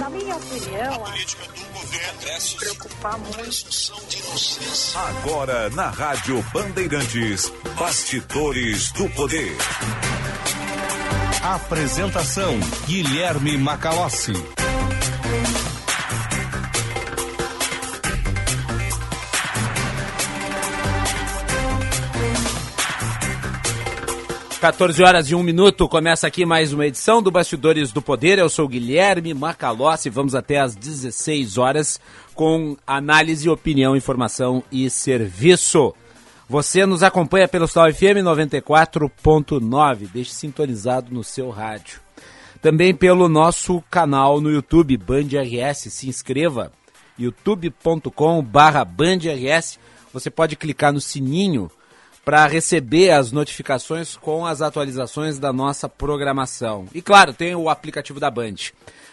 Na minha opinião, a política do governo se preocupar muito. Agora na Rádio Bandeirantes, Bastidores do Poder. Apresentação Guilherme Macalossi. 14 horas e 1 minuto, começa aqui mais uma edição do Bastidores do Poder. Eu sou Guilherme Macalossi, vamos até às 16 horas com análise, opinião, informação e serviço. Você nos acompanha pelo Stal FM 94.9, deixe sintonizado no seu rádio. Também pelo nosso canal no YouTube, Band RS, se inscreva, youtube.com barra. Você pode clicar no sininho para receber as notificações com as atualizações da nossa programação. E claro, tem o aplicativo da Band.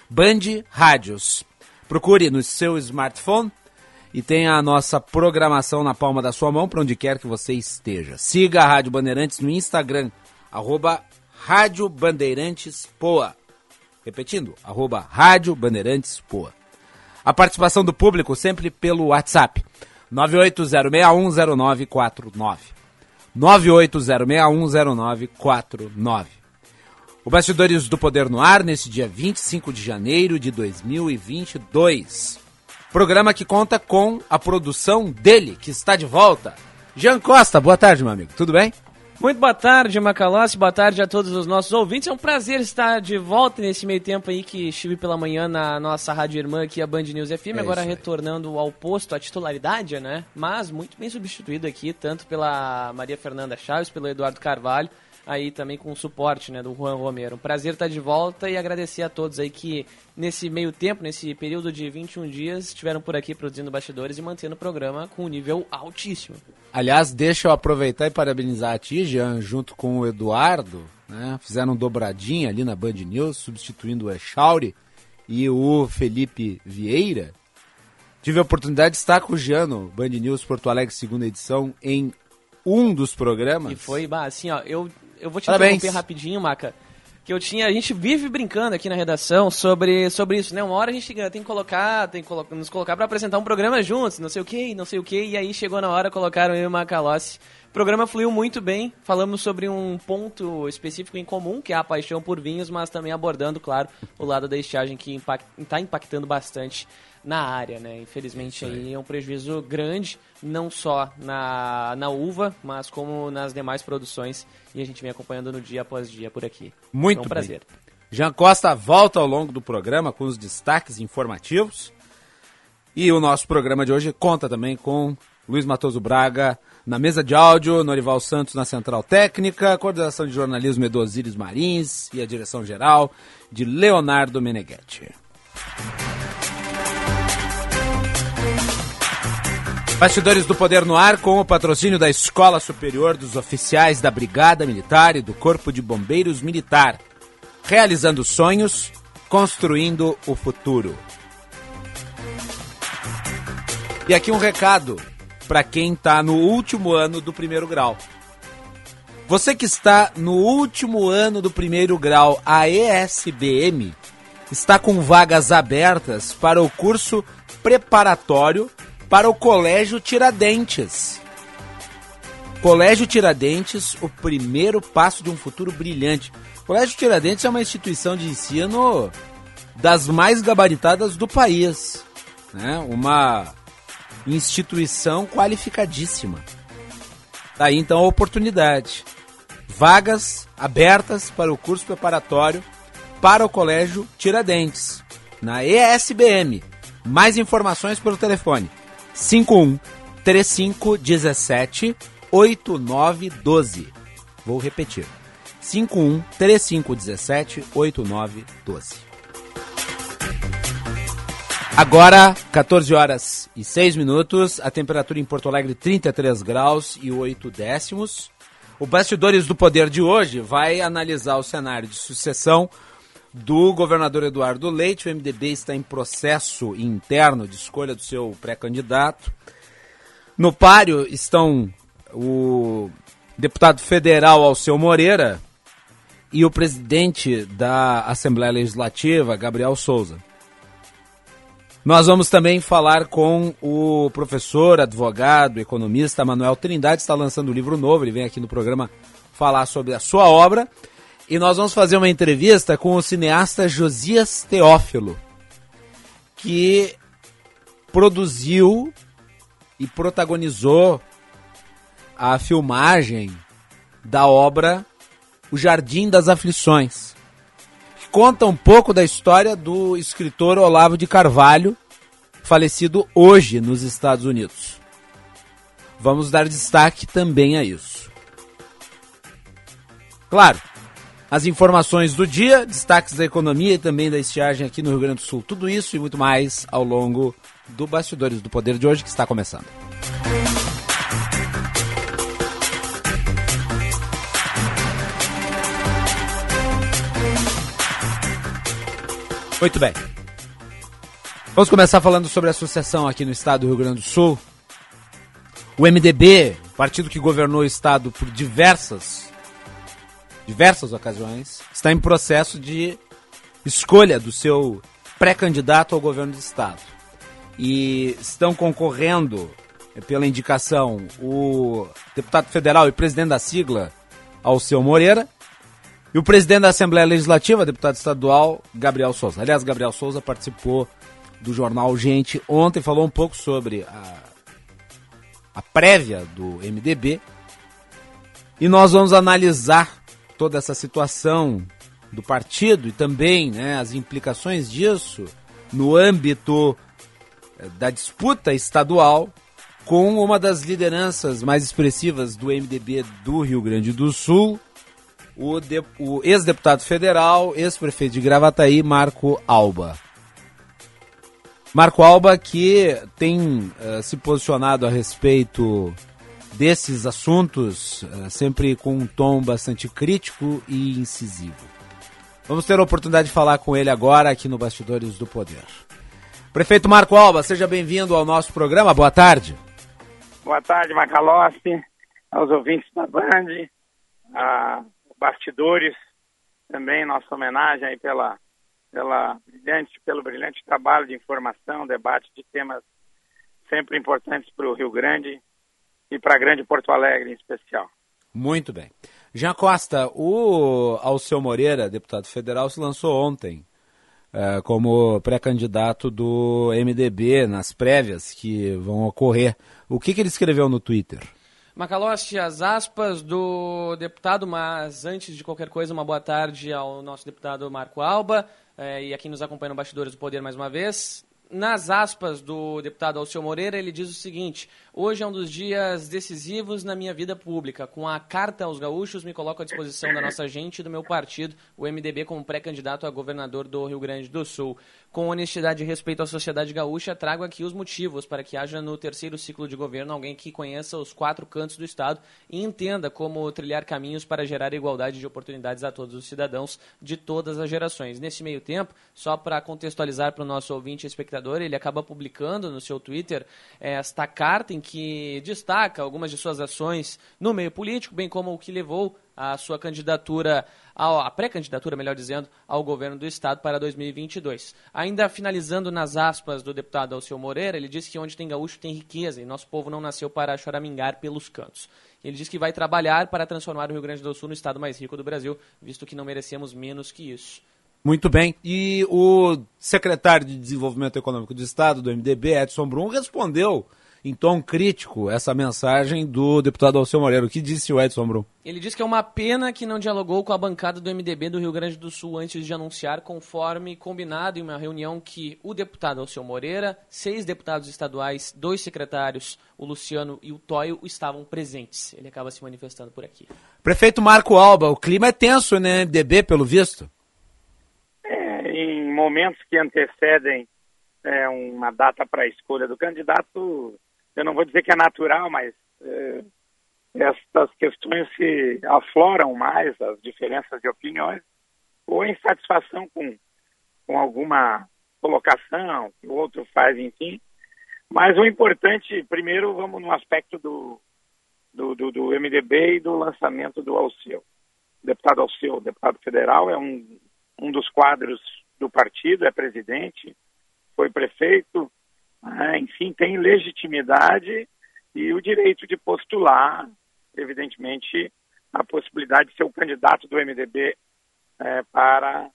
Band Rádios. Procure no seu smartphone e tem a nossa programação na palma da sua mão para onde quer que você esteja. Siga a Rádio Bandeirantes no Instagram, arroba Rádio Bandeirantes Poa. Repetindo, arroba Rádio Bandeirantes Poa. A participação do público sempre pelo WhatsApp, 980610949. 980610949. O Bastidores do Poder no Ar, nesse dia 25 de janeiro de 2022. Programa que conta com a produção dele, que está de volta. Jean Costa, boa tarde, meu amigo. Tudo bem? Muito boa tarde, Macalossi. Boa tarde a todos os nossos ouvintes. É um prazer estar de volta nesse meio tempo aí que estive pela manhã na nossa rádio irmã aqui, a Band News FM, é agora retornando ao posto, à titularidade, né? Mas muito bem substituído aqui, tanto pela Maria Fernanda Chaves, pelo Eduardo Carvalho aí também com o suporte né, do Juan Romero. Um prazer estar de volta e agradecer a todos aí que nesse meio tempo, nesse período de 21 dias, estiveram por aqui produzindo bastidores e mantendo o programa com um nível altíssimo. Aliás, deixa eu aproveitar e parabenizar a ti, Jean, junto com o Eduardo, né? Fizeram dobradinha ali na Band News, substituindo o Echauri e o Felipe Vieira. Tive a oportunidade de estar com o Jean no Band News Porto Alegre, segunda edição, em um dos programas. E foi, assim, ó, eu eu vou te Parabéns. interromper rapidinho, Maca. Que eu tinha. A gente vive brincando aqui na redação sobre, sobre isso, né? Uma hora a gente tem que colocar, tem que colo nos colocar para apresentar um programa juntos, não sei o que, não sei o que, e aí chegou na hora, colocaram eu e o Macalossi. O programa fluiu muito bem, falamos sobre um ponto específico em comum, que é a paixão por vinhos, mas também abordando, claro, o lado da estiagem que está impact, impactando bastante na área, né? Infelizmente aí. aí é um prejuízo grande, não só na, na uva, mas como nas demais produções e a gente vem acompanhando no dia após dia por aqui. Muito um prazer. Bem. Jean Costa volta ao longo do programa com os destaques informativos. E o nosso programa de hoje conta também com Luiz Matoso Braga na mesa de áudio, Norival Santos na central técnica, coordenação de jornalismo Edosíris Marins e a direção geral de Leonardo Meneghetti. Bastidores do Poder no Ar com o patrocínio da Escola Superior dos Oficiais da Brigada Militar e do Corpo de Bombeiros Militar. Realizando sonhos, construindo o futuro. E aqui um recado para quem está no último ano do primeiro grau. Você que está no último ano do primeiro grau, a ESBM está com vagas abertas para o curso preparatório para o Colégio Tiradentes. Colégio Tiradentes, o primeiro passo de um futuro brilhante. Colégio Tiradentes é uma instituição de ensino das mais gabaritadas do país. Né? Uma instituição qualificadíssima. Daí tá então a oportunidade. Vagas abertas para o curso preparatório para o Colégio Tiradentes, na ESBM. Mais informações pelo telefone 51 3517 8912. Vou repetir. 51 3517 8912. Agora, 14 horas e 6 minutos, a temperatura em Porto Alegre 33 graus e 8 décimos. O Bastidores do Poder de hoje vai analisar o cenário de sucessão do governador Eduardo Leite. O MDB está em processo interno de escolha do seu pré-candidato. No páreo estão o deputado federal Alceu Moreira e o presidente da Assembleia Legislativa, Gabriel Souza. Nós vamos também falar com o professor, advogado, economista Manuel Trindade, está lançando um livro novo, ele vem aqui no programa falar sobre a sua obra. E nós vamos fazer uma entrevista com o cineasta Josias Teófilo, que produziu e protagonizou a filmagem da obra O Jardim das Aflições conta um pouco da história do escritor Olavo de Carvalho, falecido hoje nos Estados Unidos. Vamos dar destaque também a isso. Claro, as informações do dia, destaques da economia e também da estiagem aqui no Rio Grande do Sul. Tudo isso e muito mais ao longo do Bastidores do Poder de hoje que está começando. Muito bem. Vamos começar falando sobre a associação aqui no estado do Rio Grande do Sul. O MDB, partido que governou o estado por diversas diversas ocasiões, está em processo de escolha do seu pré-candidato ao governo do estado. E estão concorrendo eh, pela indicação o deputado federal e presidente da sigla Alceu Moreira e o presidente da Assembleia Legislativa, deputado estadual, Gabriel Souza. Aliás, Gabriel Souza participou do jornal Gente ontem, falou um pouco sobre a, a prévia do MDB. E nós vamos analisar toda essa situação do partido e também né, as implicações disso no âmbito eh, da disputa estadual com uma das lideranças mais expressivas do MDB do Rio Grande do Sul, o, o ex-deputado federal, ex-prefeito de Gravataí, Marco Alba. Marco Alba que tem uh, se posicionado a respeito desses assuntos, uh, sempre com um tom bastante crítico e incisivo. Vamos ter a oportunidade de falar com ele agora aqui no Bastidores do Poder. Prefeito Marco Alba, seja bem-vindo ao nosso programa. Boa tarde. Boa tarde, Macalossi, aos ouvintes da Band, a bastidores, também nossa homenagem aí pela, pela brilhante, pelo brilhante trabalho de informação, debate de temas sempre importantes para o Rio Grande e para a grande Porto Alegre em especial. Muito bem. Jean Costa, o Alceu Moreira, deputado federal, se lançou ontem uh, como pré-candidato do MDB nas prévias que vão ocorrer. O que, que ele escreveu no Twitter? Macalossi, as aspas do deputado, mas antes de qualquer coisa, uma boa tarde ao nosso deputado Marco Alba eh, e a quem nos acompanha no Bastidores do Poder mais uma vez. Nas aspas do deputado Alceu Moreira, ele diz o seguinte: Hoje é um dos dias decisivos na minha vida pública. Com a carta aos gaúchos, me coloco à disposição da nossa gente e do meu partido, o MDB, como pré-candidato a governador do Rio Grande do Sul. Com honestidade e respeito à sociedade gaúcha, trago aqui os motivos para que haja no terceiro ciclo de governo alguém que conheça os quatro cantos do Estado e entenda como trilhar caminhos para gerar igualdade de oportunidades a todos os cidadãos de todas as gerações. Nesse meio tempo, só para contextualizar para o nosso ouvinte e espectador, ele acaba publicando no seu Twitter esta carta em que destaca algumas de suas ações no meio político, bem como o que levou a sua candidatura, a pré-candidatura, melhor dizendo, ao governo do Estado para 2022. Ainda finalizando nas aspas do deputado Alceu Moreira, ele disse que onde tem gaúcho tem riqueza e nosso povo não nasceu para choramingar pelos cantos. Ele diz que vai trabalhar para transformar o Rio Grande do Sul no estado mais rico do Brasil, visto que não merecemos menos que isso. Muito bem. E o secretário de Desenvolvimento Econômico do Estado, do MDB, Edson Brum, respondeu em tom crítico essa mensagem do deputado Alceu Moreira. O que disse o Edson Brum? Ele disse que é uma pena que não dialogou com a bancada do MDB do Rio Grande do Sul antes de anunciar, conforme combinado em uma reunião que o deputado Alceu Moreira, seis deputados estaduais, dois secretários, o Luciano e o Toio, estavam presentes. Ele acaba se manifestando por aqui. Prefeito Marco Alba, o clima é tenso no né, MDB, pelo visto? É, em momentos que antecedem é, uma data para a escolha do candidato, eu não vou dizer que é natural, mas é, essas questões se afloram mais, as diferenças de opiniões, ou insatisfação com, com alguma colocação que o outro faz, enfim. Mas o importante, primeiro, vamos no aspecto do, do, do, do MDB e do lançamento do Alceu. O deputado Alceu, deputado federal, é um, um dos quadros do partido, é presidente, foi prefeito, né, enfim, tem legitimidade e o direito de postular, evidentemente, a possibilidade de ser o candidato do MDB é, para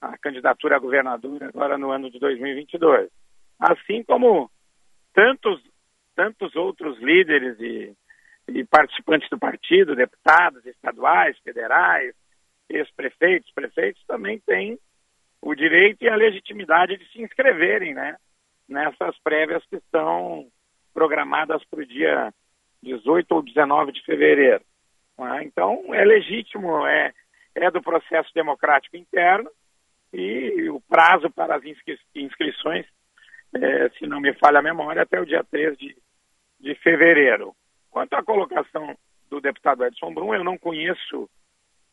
a candidatura a governador agora no ano de 2022. Assim como tantos, tantos outros líderes e, e participantes do partido, deputados estaduais, federais, ex-prefeitos, prefeitos, também têm o direito e a legitimidade de se inscreverem né, nessas prévias que estão programadas para o dia 18 ou 19 de fevereiro. É? Então, é legítimo, é, é do processo democrático interno e o prazo para as inscri inscrições, é, se não me falha a memória, até o dia 3 de, de fevereiro. Quanto à colocação do deputado Edson Brum, eu não conheço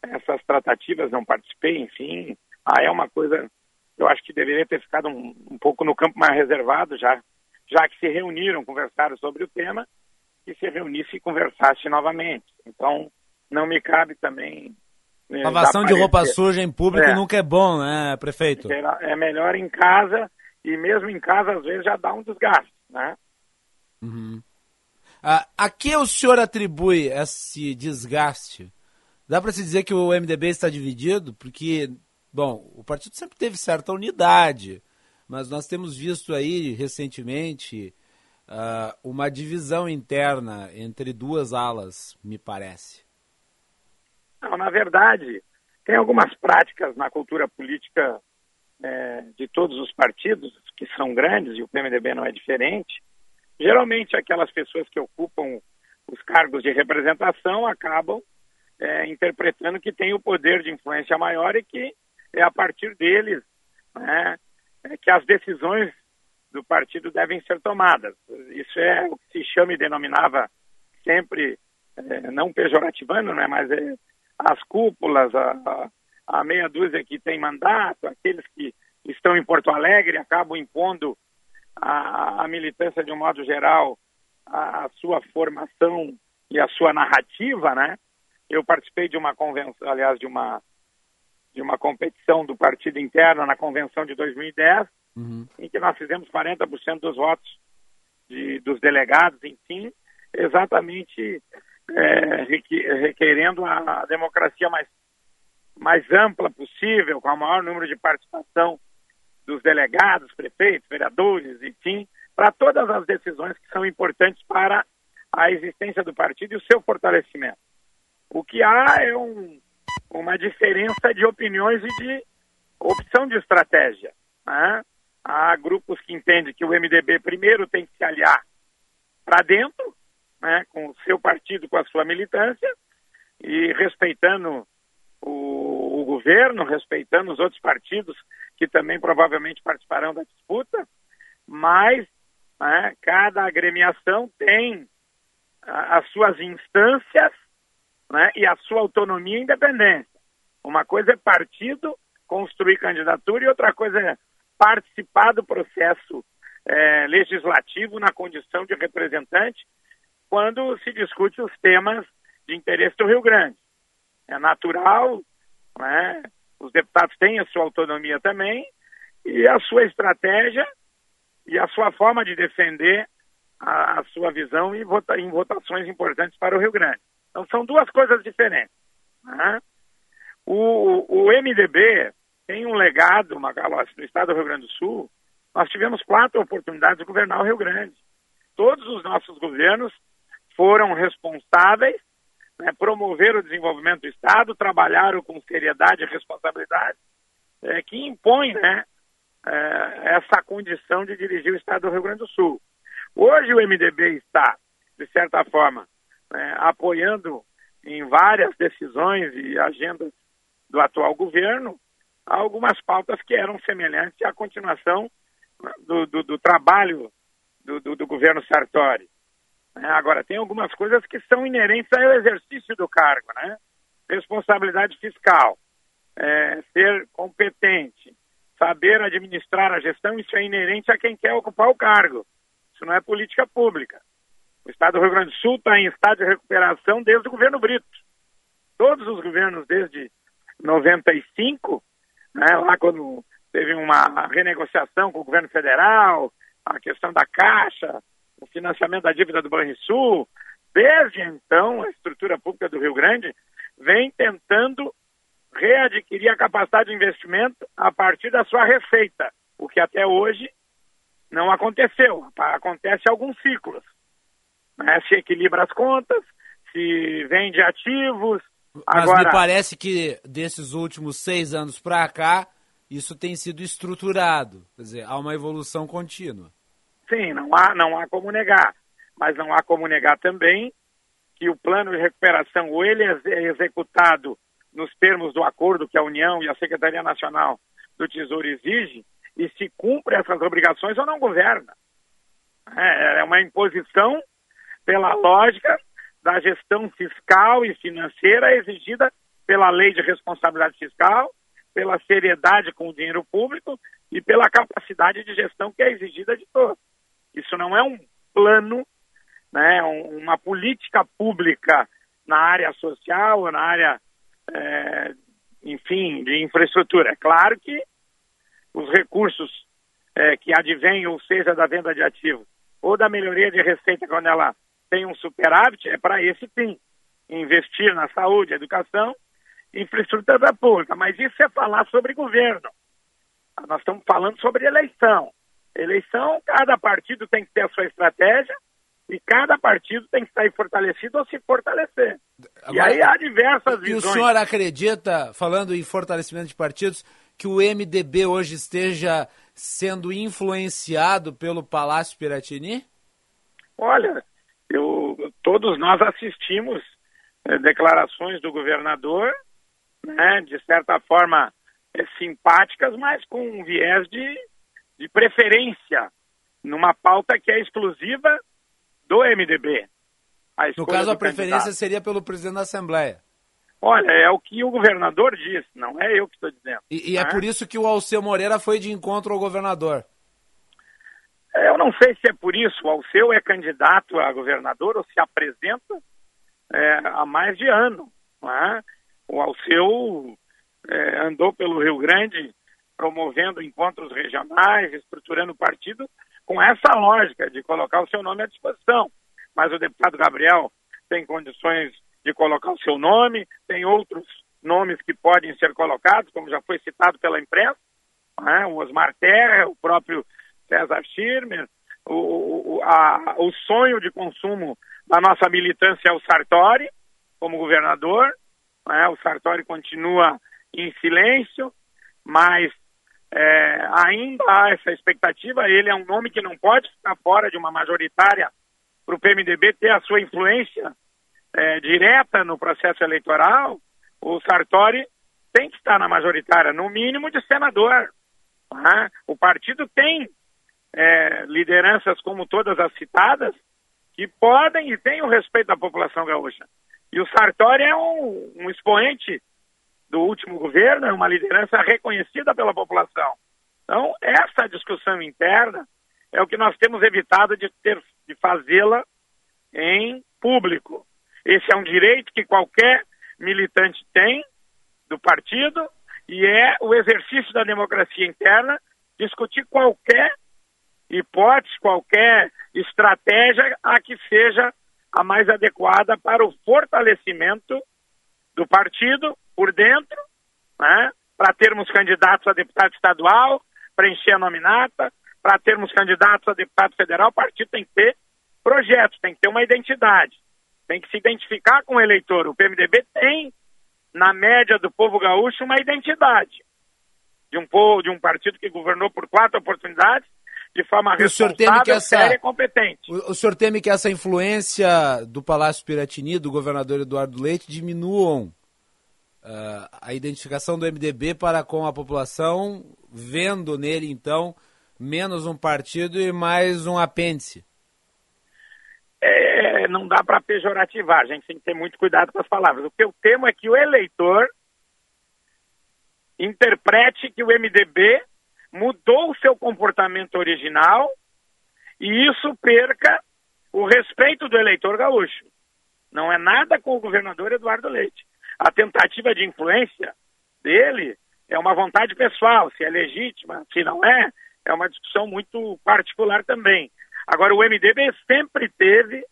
essas tratativas, não participei, enfim. Ah, é uma coisa, eu acho que deveria ter ficado um, um pouco no campo mais reservado, já já que se reuniram, conversaram sobre o tema, que se reunisse e conversasse novamente. Então, não me cabe também. Né, Lavação de roupa suja em público é. nunca é bom, né, prefeito? É melhor em casa, e mesmo em casa, às vezes, já dá um desgaste, né? Uhum. Ah, a que o senhor atribui esse desgaste? Dá para se dizer que o MDB está dividido? Porque, bom, o partido sempre teve certa unidade mas nós temos visto aí recentemente uh, uma divisão interna entre duas alas, me parece. Não, na verdade, tem algumas práticas na cultura política é, de todos os partidos, que são grandes, e o PMDB não é diferente. Geralmente, aquelas pessoas que ocupam os cargos de representação acabam é, interpretando que tem o poder de influência maior e que é a partir deles né, é que as decisões do partido devem ser tomadas. Isso é o que se chama e denominava sempre, é, não pejorativando, né, mas é, as cúpulas, a, a, meia dúzia que tem mandato, aqueles que estão em Porto Alegre acabam impondo a, a militância de um modo geral a, a, sua formação e a sua narrativa, né? Eu participei de uma convenção, aliás, de uma de uma competição do partido interno na convenção de 2010, uhum. em que nós fizemos 40% dos votos de, dos delegados, enfim, exatamente é, requerendo a democracia mais, mais ampla possível, com o maior número de participação dos delegados, prefeitos, vereadores, enfim, para todas as decisões que são importantes para a existência do partido e o seu fortalecimento. O que há é um, uma diferença de opiniões e de opção de estratégia. Né? Há grupos que entendem que o MDB primeiro tem que se aliar para dentro, né, com o seu partido, com a sua militância, e respeitando o, o governo, respeitando os outros partidos que também provavelmente participarão da disputa, mas né, cada agremiação tem as suas instâncias né, e a sua autonomia e independência. Uma coisa é partido construir candidatura e outra coisa é participar do processo é, legislativo na condição de representante quando se discute os temas de interesse do Rio Grande. É natural, né, os deputados têm a sua autonomia também e a sua estratégia e a sua forma de defender a, a sua visão em, vota, em votações importantes para o Rio Grande. Então são duas coisas diferentes. Né? O, o MDB tem um legado, Magalhães, no estado do Rio Grande do Sul. Nós tivemos quatro oportunidades de governar o Rio Grande. Todos os nossos governos foram responsáveis, né, promover o desenvolvimento do Estado, trabalharam com seriedade e responsabilidade, é, que impõe né, é, essa condição de dirigir o Estado do Rio Grande do Sul. Hoje o MDB está, de certa forma, né, apoiando em várias decisões e agendas do atual governo algumas pautas que eram semelhantes à continuação do, do, do trabalho do, do, governo Sartori. É, agora, tem algumas coisas que são inerentes ao exercício do cargo, né? Responsabilidade fiscal, é, ser competente, saber administrar a gestão, isso é inerente a quem quer ocupar o cargo. Isso não é política pública. O estado do Rio Grande do Sul está em estado de recuperação desde o governo Brito. Todos os governos desde 95, né, lá quando teve uma renegociação com o governo federal, a questão da Caixa, o financiamento da dívida do Banrisul. Desde então, a estrutura pública do Rio Grande vem tentando readquirir a capacidade de investimento a partir da sua receita, o que até hoje não aconteceu. Acontece alguns ciclos. Né? Se equilibra as contas, se vende ativos. Mas Agora... me parece que desses últimos seis anos para cá, isso tem sido estruturado. Quer dizer, há uma evolução contínua. Sim, não há, não há como negar. Mas não há como negar também que o plano de recuperação, ou ele é executado nos termos do acordo que a União e a Secretaria Nacional do Tesouro exigem, e se cumpre essas obrigações ou não governa. É, é uma imposição pela lógica da gestão fiscal e financeira exigida pela lei de responsabilidade fiscal, pela seriedade com o dinheiro público e pela capacidade de gestão que é exigida de todos. Isso não é um plano, né, uma política pública na área social ou na área, é, enfim, de infraestrutura. É claro que os recursos é, que advêm, ou seja, da venda de ativos, ou da melhoria de receita quando ela tem um superávit, é para esse fim. Investir na saúde, educação, infraestrutura pública. Mas isso é falar sobre governo. Nós estamos falando sobre eleição. Eleição, cada partido tem que ter a sua estratégia e cada partido tem que sair fortalecido ou se fortalecer. Agora, e aí há diversas visões. E o senhor acredita, falando em fortalecimento de partidos, que o MDB hoje esteja sendo influenciado pelo Palácio Piratini? Olha, todos nós assistimos eh, declarações do governador, né, de certa forma eh, simpáticas, mas com um viés de de preferência numa pauta que é exclusiva do MDB. No caso, a preferência candidato. seria pelo presidente da Assembleia. Olha, é o que o governador disse, não é eu que estou dizendo. E, e é né? por isso que o Alceu Moreira foi de encontro ao governador. É, eu não sei se é por isso. O Alceu é candidato a governador ou se apresenta é, há mais de ano. É? O Alceu é, andou pelo Rio Grande promovendo encontros regionais, estruturando o partido com essa lógica de colocar o seu nome à disposição. Mas o deputado Gabriel tem condições de colocar o seu nome, tem outros nomes que podem ser colocados, como já foi citado pela imprensa, né? o Osmar Terra, o próprio César Schirmer, o, a, o sonho de consumo da nossa militância é o Sartori, como governador, né? o Sartori continua em silêncio, mas é, ainda há essa expectativa. Ele é um nome que não pode ficar fora de uma majoritária para o PMDB ter a sua influência é, direta no processo eleitoral. O Sartori tem que estar na majoritária, no mínimo de senador. Tá? O partido tem é, lideranças como todas as citadas que podem e têm o respeito da população gaúcha. E o Sartori é um, um expoente do último governo, é uma liderança reconhecida pela população. Então, essa discussão interna é o que nós temos evitado de, ter, de fazê-la em público. Esse é um direito que qualquer militante tem do partido e é o exercício da democracia interna discutir qualquer hipótese, qualquer estratégia a que seja a mais adequada para o fortalecimento do partido por dentro, né, para termos candidatos a deputado estadual, preencher a nominata, para termos candidatos a deputado federal, o partido tem que ter projetos, tem que ter uma identidade, tem que se identificar com o eleitor. O PMDB tem, na média do povo gaúcho, uma identidade de um povo, de um partido que governou por quatro oportunidades de forma responsável, essa, séria e competente. O, o senhor teme que essa influência do Palácio Piratini, do governador Eduardo Leite, diminuam uh, a identificação do MDB para com a população, vendo nele, então, menos um partido e mais um apêndice? É, não dá para pejorativar, a gente tem que ter muito cuidado com as palavras. O que eu temo é que o eleitor interprete que o MDB mudou o seu comportamento original e isso perca o respeito do eleitor gaúcho. Não é nada com o governador Eduardo Leite a tentativa de influência dele é uma vontade pessoal, se é legítima, se não é, é uma discussão muito particular também. Agora, o MDB sempre teve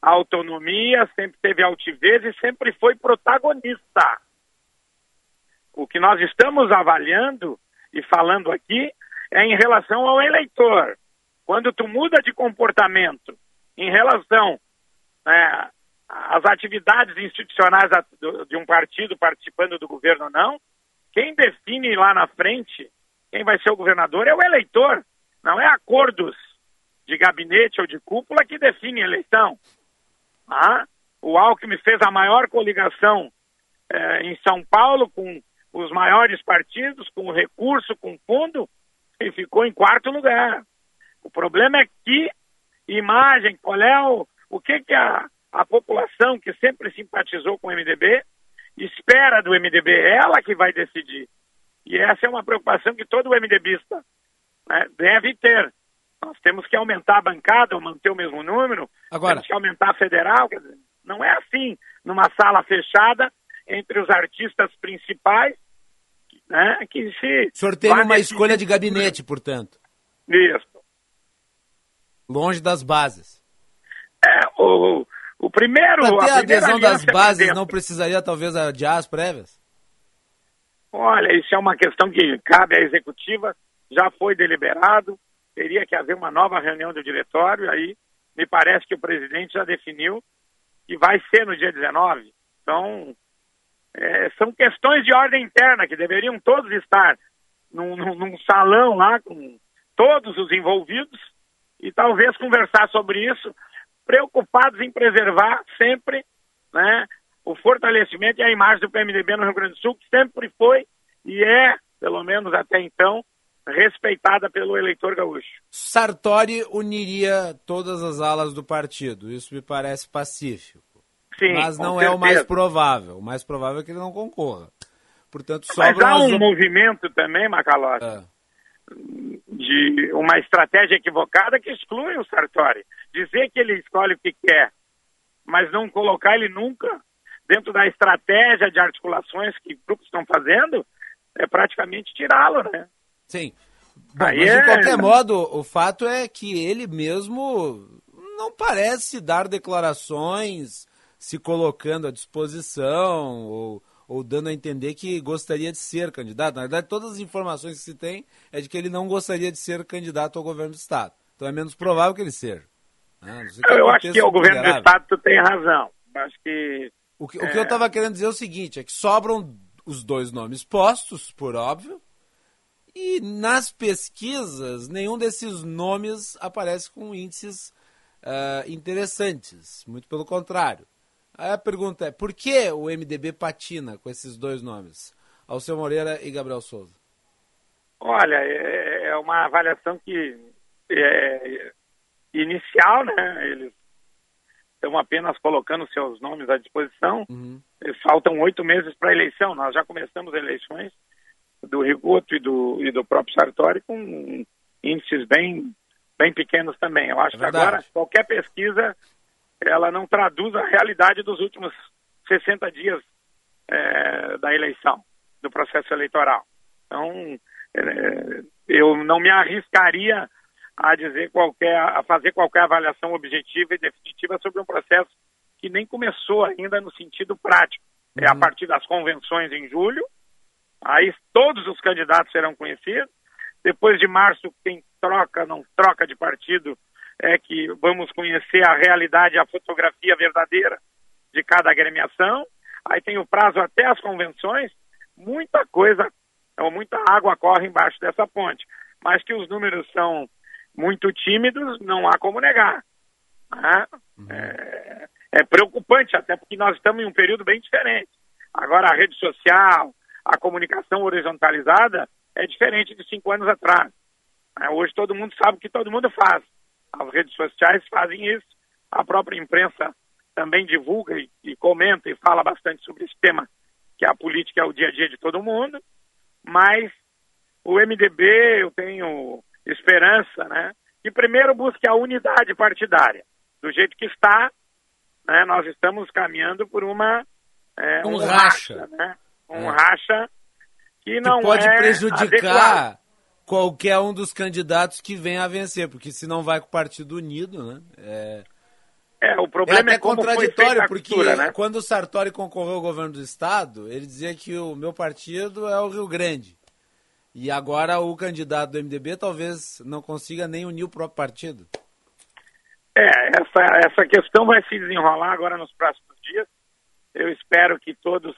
autonomia, sempre teve altivez e sempre foi protagonista. O que nós estamos avaliando e falando aqui é em relação ao eleitor. Quando tu muda de comportamento em relação né, às atividades institucionais de um partido participando do governo ou não, quem define lá na frente quem vai ser o governador é o eleitor, não é acordos de gabinete ou de cúpula que define a eleição. Ah, o Alckmin fez a maior coligação eh, em São Paulo com os maiores partidos, com recurso, com fundo, e ficou em quarto lugar. O problema é que imagem, qual é o, o que, que a, a população que sempre simpatizou com o MDB espera do MDB, é ela que vai decidir. E essa é uma preocupação que todo MDBista né, deve ter. Nós temos que aumentar a bancada ou manter o mesmo número, Agora, temos que aumentar a federal. Dizer, não é assim, numa sala fechada, entre os artistas principais, né, que se... O senhor tem uma escolha de gabinete, portanto. Isso. Longe das bases. É, o, o primeiro... Ter a, a adesão das bases, dentro. não precisaria talvez adiar as prévias? Olha, isso é uma questão que cabe à executiva, já foi deliberado, teria que haver uma nova reunião do diretório, aí me parece que o presidente já definiu que vai ser no dia 19. Então, é, são questões de ordem interna que deveriam todos estar num, num, num salão lá com todos os envolvidos e talvez conversar sobre isso, preocupados em preservar sempre né, o fortalecimento e a imagem do PMDB no Rio Grande do Sul, que sempre foi e é, pelo menos até então, respeitada pelo eleitor gaúcho. Sartori uniria todas as alas do partido, isso me parece pacífico. Sim, Mas não com é o mais certeza. provável. O mais provável é que ele não concorra. Portanto, Mas sobram há um op- movimento também, Macalossi, Ah, de uma estratégia equivocada que exclui o Sartori. Dizer que ele escolhe o que quer, mas não colocar ele nunca dentro da estratégia de articulações que grupos estão fazendo, é praticamente tirá-lo, né? Sim. Bom, mas de é- qualquer modo, o fato é que ele mesmo não parece dar declarações se colocando à disposição ou, ou dando a entender que gostaria de ser candidato. Na verdade, todas as informações que se tem é de que ele não gostaria de ser candidato ao governo do Estado. Então é menos provável que ele seja. né? Que Eu acho que o governo do. Estado tu tem razão. Acho que O que, o que eu estava querendo dizer é o seguinte, é que sobram os dois nomes postos, por óbvio, e nas pesquisas nenhum desses nomes aparece com índices ah, interessantes, muito pelo contrário. Aí a pergunta é, por que o MDB patina com esses dois nomes, Alceu Moreira e Gabriel Souza? Olha, é é uma avaliação que é inicial, né? Eles estão apenas colocando seus nomes à disposição. Uhum. Eles Faltam oito meses para a eleição. Nós já começamos eleições do Rigoto e do, e do próprio Sartori com índices bem, bem pequenos também. Eu acho É que agora qualquer pesquisa ela não traduz a realidade dos últimos 60 dias eh, da eleição, do processo eleitoral. Então, eh, eu não me arriscaria a dizer qualquer, a fazer qualquer avaliação objetiva e definitiva sobre um processo que nem começou ainda no sentido prático. É a partir das convenções em julho, aí todos os candidatos serão conhecidos. Depois de março, quem troca, não troca de partido, é que vamos conhecer a realidade, a fotografia verdadeira de cada agremiação. Aí tem o prazo até as convenções. Muita coisa, ou muita água corre embaixo dessa ponte. Mas que os números são muito tímidos, não há como negar. né? É, é preocupante, até porque nós estamos em um período bem diferente. Agora, a rede social, a comunicação horizontalizada é diferente de cinco anos atrás. né? Hoje todo mundo sabe o que todo mundo faz. As redes sociais fazem isso, a própria imprensa também divulga e, e comenta e fala bastante sobre esse tema, que a política é o dia a dia de todo mundo, mas o MDB, eu tenho esperança, né, que primeiro busque a unidade partidária. Do jeito que está, né, nós estamos caminhando por uma... é, Um racha. né, um É. racha que não que pode é prejudicar adequado. Qualquer um dos candidatos que venha a vencer, porque se não vai com o Partido Unido, né? É, É, o é problema é, foi contraditório, porque costura, né? quando o Sartori concorreu ao governo do estado, ele dizia que o meu partido é o Rio Grande. E agora o candidato do MDB talvez não consiga nem unir o próprio partido. É, essa, essa questão vai se desenrolar agora nos próximos dias. Eu espero que todos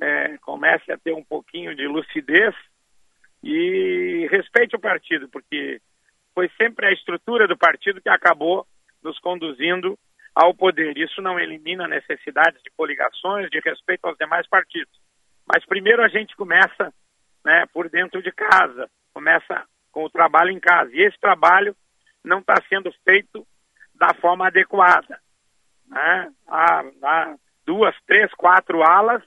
é, comecem a ter um pouquinho de lucidez e respeite o partido, porque foi sempre a estrutura do partido que acabou nos conduzindo ao poder. Isso não elimina a necessidade de coligações, de respeito aos demais partidos. Mas primeiro a gente começa né, por dentro de casa, começa com o trabalho em casa. E esse trabalho não está sendo feito da forma adequada. Né? Há, há duas, três, quatro alas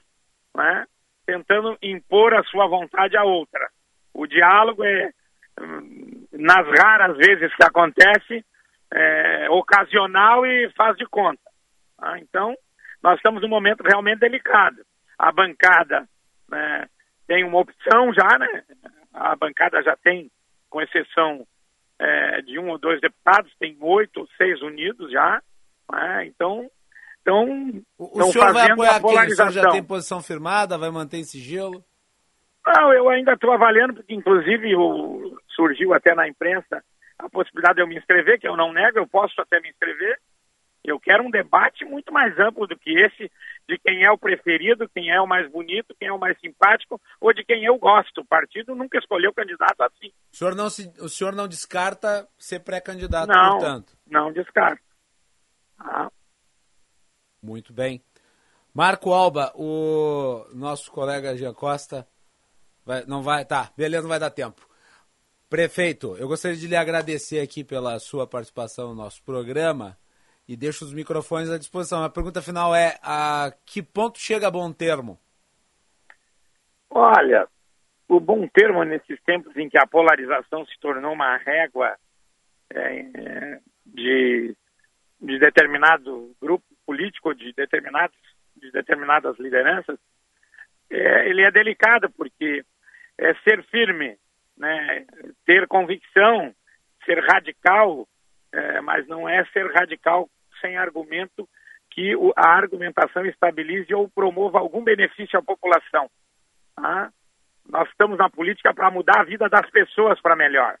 né, tentando impor a sua vontade a outra. O diálogo é, nas raras vezes que acontece, é, ocasional e faz de conta. tá? Então, nós estamos num momento realmente delicado. A bancada né, tem uma opção já, né? A bancada já tem, com exceção é, de um ou dois deputados, tem oito ou seis unidos já. né? Então, então O, estão senhor vai apoiar a quem? O senhor já tem posição firmada, vai manter em sigilo? Não, eu ainda estou avaliando, porque inclusive o- surgiu até na imprensa a possibilidade de eu me inscrever, que eu não nego, eu posso até me inscrever. Eu quero um debate muito mais amplo do que esse, de quem é o preferido, quem é o mais bonito, quem é o mais simpático, ou de quem eu gosto. O partido nunca escolheu candidato assim. O senhor não, se, o senhor não descarta ser pré-candidato, não, portanto. não descarto. Ah, Muito bem. Marco Alba, o nosso colega Jean Costa, vai- não vai, tá, beleza, não vai dar tempo. Prefeito, eu gostaria de lhe agradecer aqui pela sua participação no nosso programa e deixo os microfones à disposição. A pergunta final é: a que ponto chega a bom termo? Olha, o bom termo nesses tempos em que a polarização se tornou uma régua é, de, de determinado grupo político, de, determinados, de determinadas lideranças, é, ele é delicado, porque é ser firme, né, ter convicção, ser radical, é, mas não é ser radical sem argumento que a argumentação estabilize ou promova algum benefício à população. tá? Nós estamos na política para mudar a vida das pessoas para melhor,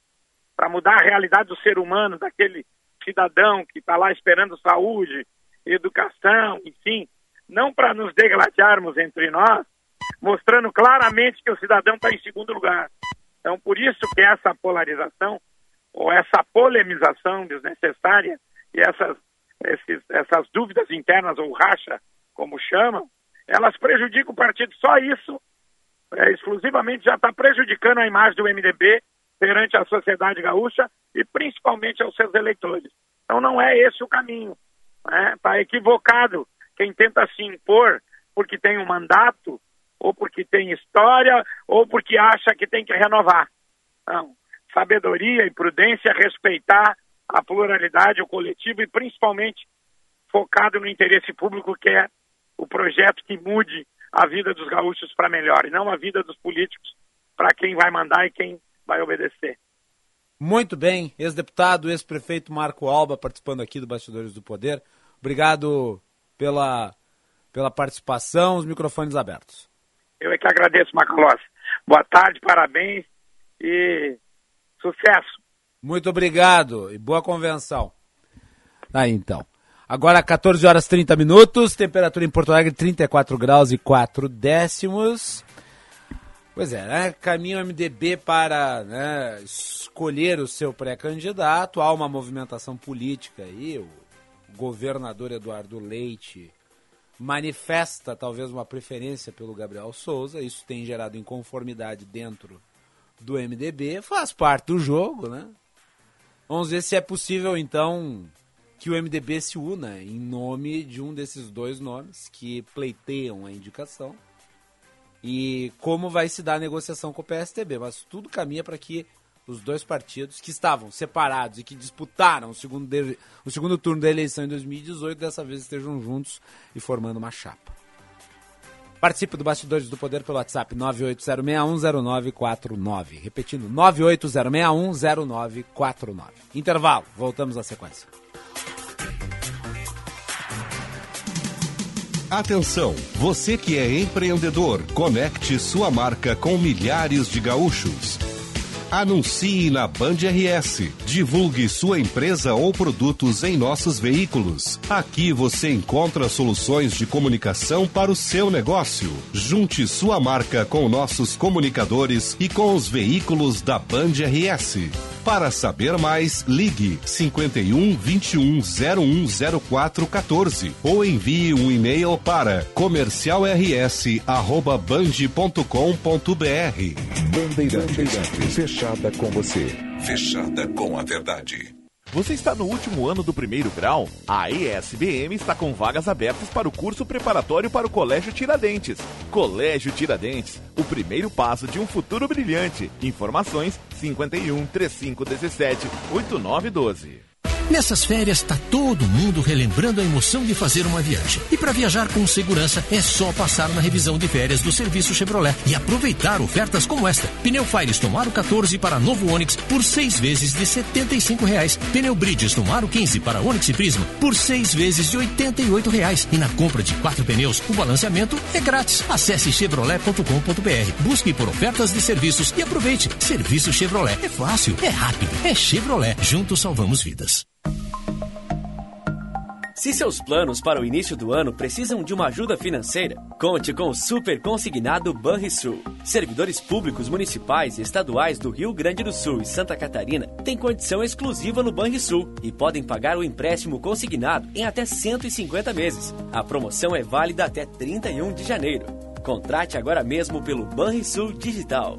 para mudar a realidade do ser humano, daquele cidadão que está lá esperando saúde, educação, enfim, não para nos degladiarmos entre nós, mostrando claramente que o cidadão está em segundo lugar. Então, por isso que essa polarização ou essa polemização desnecessária e essas, esses, essas dúvidas internas ou racha, como chamam, elas prejudicam o partido. Só isso, é, exclusivamente, já está prejudicando a imagem do MDB perante a sociedade gaúcha e principalmente aos seus eleitores. Então não é esse o caminho. Está equivocado quem tenta se impor porque tem um mandato, ou porque tem história, ou porque acha que tem que renovar. Não. Sabedoria e prudência, respeitar a pluralidade, o coletivo e principalmente focado no interesse público, que é o projeto que mude a vida dos gaúchos para melhor, e não a vida dos políticos para quem vai mandar e quem vai obedecer. Muito bem, ex-deputado, ex-prefeito Marco Alba participando aqui do Bastidores do Poder. Obrigado pela, pela participação, os microfones abertos. Eu é que agradeço, Macalossi. Boa tarde, parabéns e sucesso. Muito obrigado e boa convenção. Aí então. Agora 14 horas 30 minutos, temperatura em Porto Alegre 34 graus e 4 décimos. Pois é, né? Caminho MDB para né, escolher o seu pré-candidato. Há uma movimentação política aí. O governador Eduardo Leite manifesta talvez uma preferência pelo Gabriel Souza. Isso tem gerado inconformidade dentro do MDB. Faz parte do jogo, né? Vamos ver se é possível, então, que o MDB se una em nome de um desses dois nomes que pleiteiam a indicação. E como vai se dar a negociação com o PSTB. Mas tudo caminha para que os dois partidos que estavam separados e que disputaram o segundo, de- o segundo turno da eleição em 2018 dessa vez estejam juntos e formando uma chapa. Participe do Bastidores do Poder pelo WhatsApp 980610949. Repetindo, 980610949. Intervalo, voltamos à sequência. Atenção, você que é empreendedor, conecte sua marca com milhares de gaúchos. Anuncie na Band RS. Divulgue sua empresa ou produtos em nossos veículos. Aqui você encontra soluções de comunicação para o seu negócio. Junte sua marca com nossos comunicadores e com os veículos da Band RS. Para saber mais, ligue 51 21 0104 14 ou envie um e-mail para comercialrs@band.com.br. Bandeirantes, fechada com você. Fechada com a verdade. Você está no último ano do primeiro grau? A ESBM está com vagas abertas para o curso preparatório para o Colégio Tiradentes. Colégio Tiradentes, o primeiro passo de um futuro brilhante. Informações 51 3517 8912. Nessas férias tá todo mundo relembrando a emoção de fazer uma viagem. E para viajar com segurança é só passar na revisão de férias do serviço Chevrolet e aproveitar ofertas como esta. Pneu Fires Tomaro 14 para novo Onix por seis vezes de R$ reais. Pneu Bridges Tomaro 15 para Onix e Prisma por seis vezes de R$ reais. E na compra de quatro pneus, o balanceamento é grátis. Acesse chevrolet.com.br, busque por ofertas de serviços e aproveite. Serviço Chevrolet é fácil, é rápido, é Chevrolet. Juntos salvamos vidas. Se seus planos para o início do ano precisam de uma ajuda financeira, conte com o Super Consignado Banrisul. Servidores públicos municipais e estaduais do Rio Grande do Sul e Santa Catarina têm condição exclusiva no Banrisul e podem pagar o empréstimo consignado em até 150 meses. A promoção é válida até 31 de janeiro. Contrate agora mesmo pelo Banrisul Digital.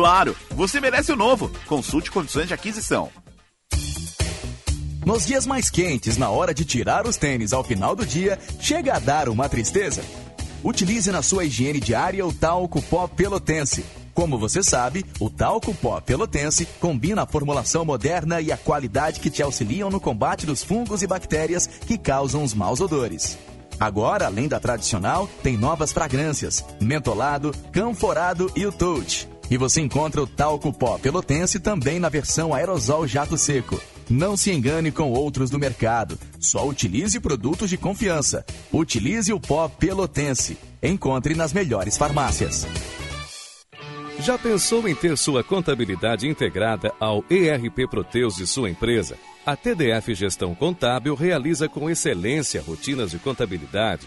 Claro, você merece o novo. Consulte condições de aquisição. Nos dias mais quentes, na hora de tirar os tênis ao final do dia, chega a dar uma tristeza? Utilize na sua higiene diária o talco pó pelotense. Como você sabe, o talco pó pelotense combina a formulação moderna e a qualidade que te auxiliam no combate dos fungos e bactérias que causam os maus odores. Agora, além da tradicional, tem novas fragrâncias: mentolado, canforado e o touch. E você encontra o talco pó pelotense também na versão aerosol jato seco. Não se engane com outros do mercado. Só utilize produtos de confiança. Utilize o pó pelotense. Encontre nas melhores farmácias. Já pensou em ter sua contabilidade integrada ao ERP Proteus de sua empresa? A TDF Gestão Contábil realiza com excelência rotinas de contabilidade,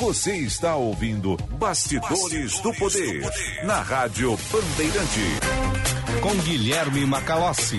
Você está ouvindo Bastidores, Bastidores do, poder, do Poder na Rádio Bandeirante. Com Guilherme Macalossi.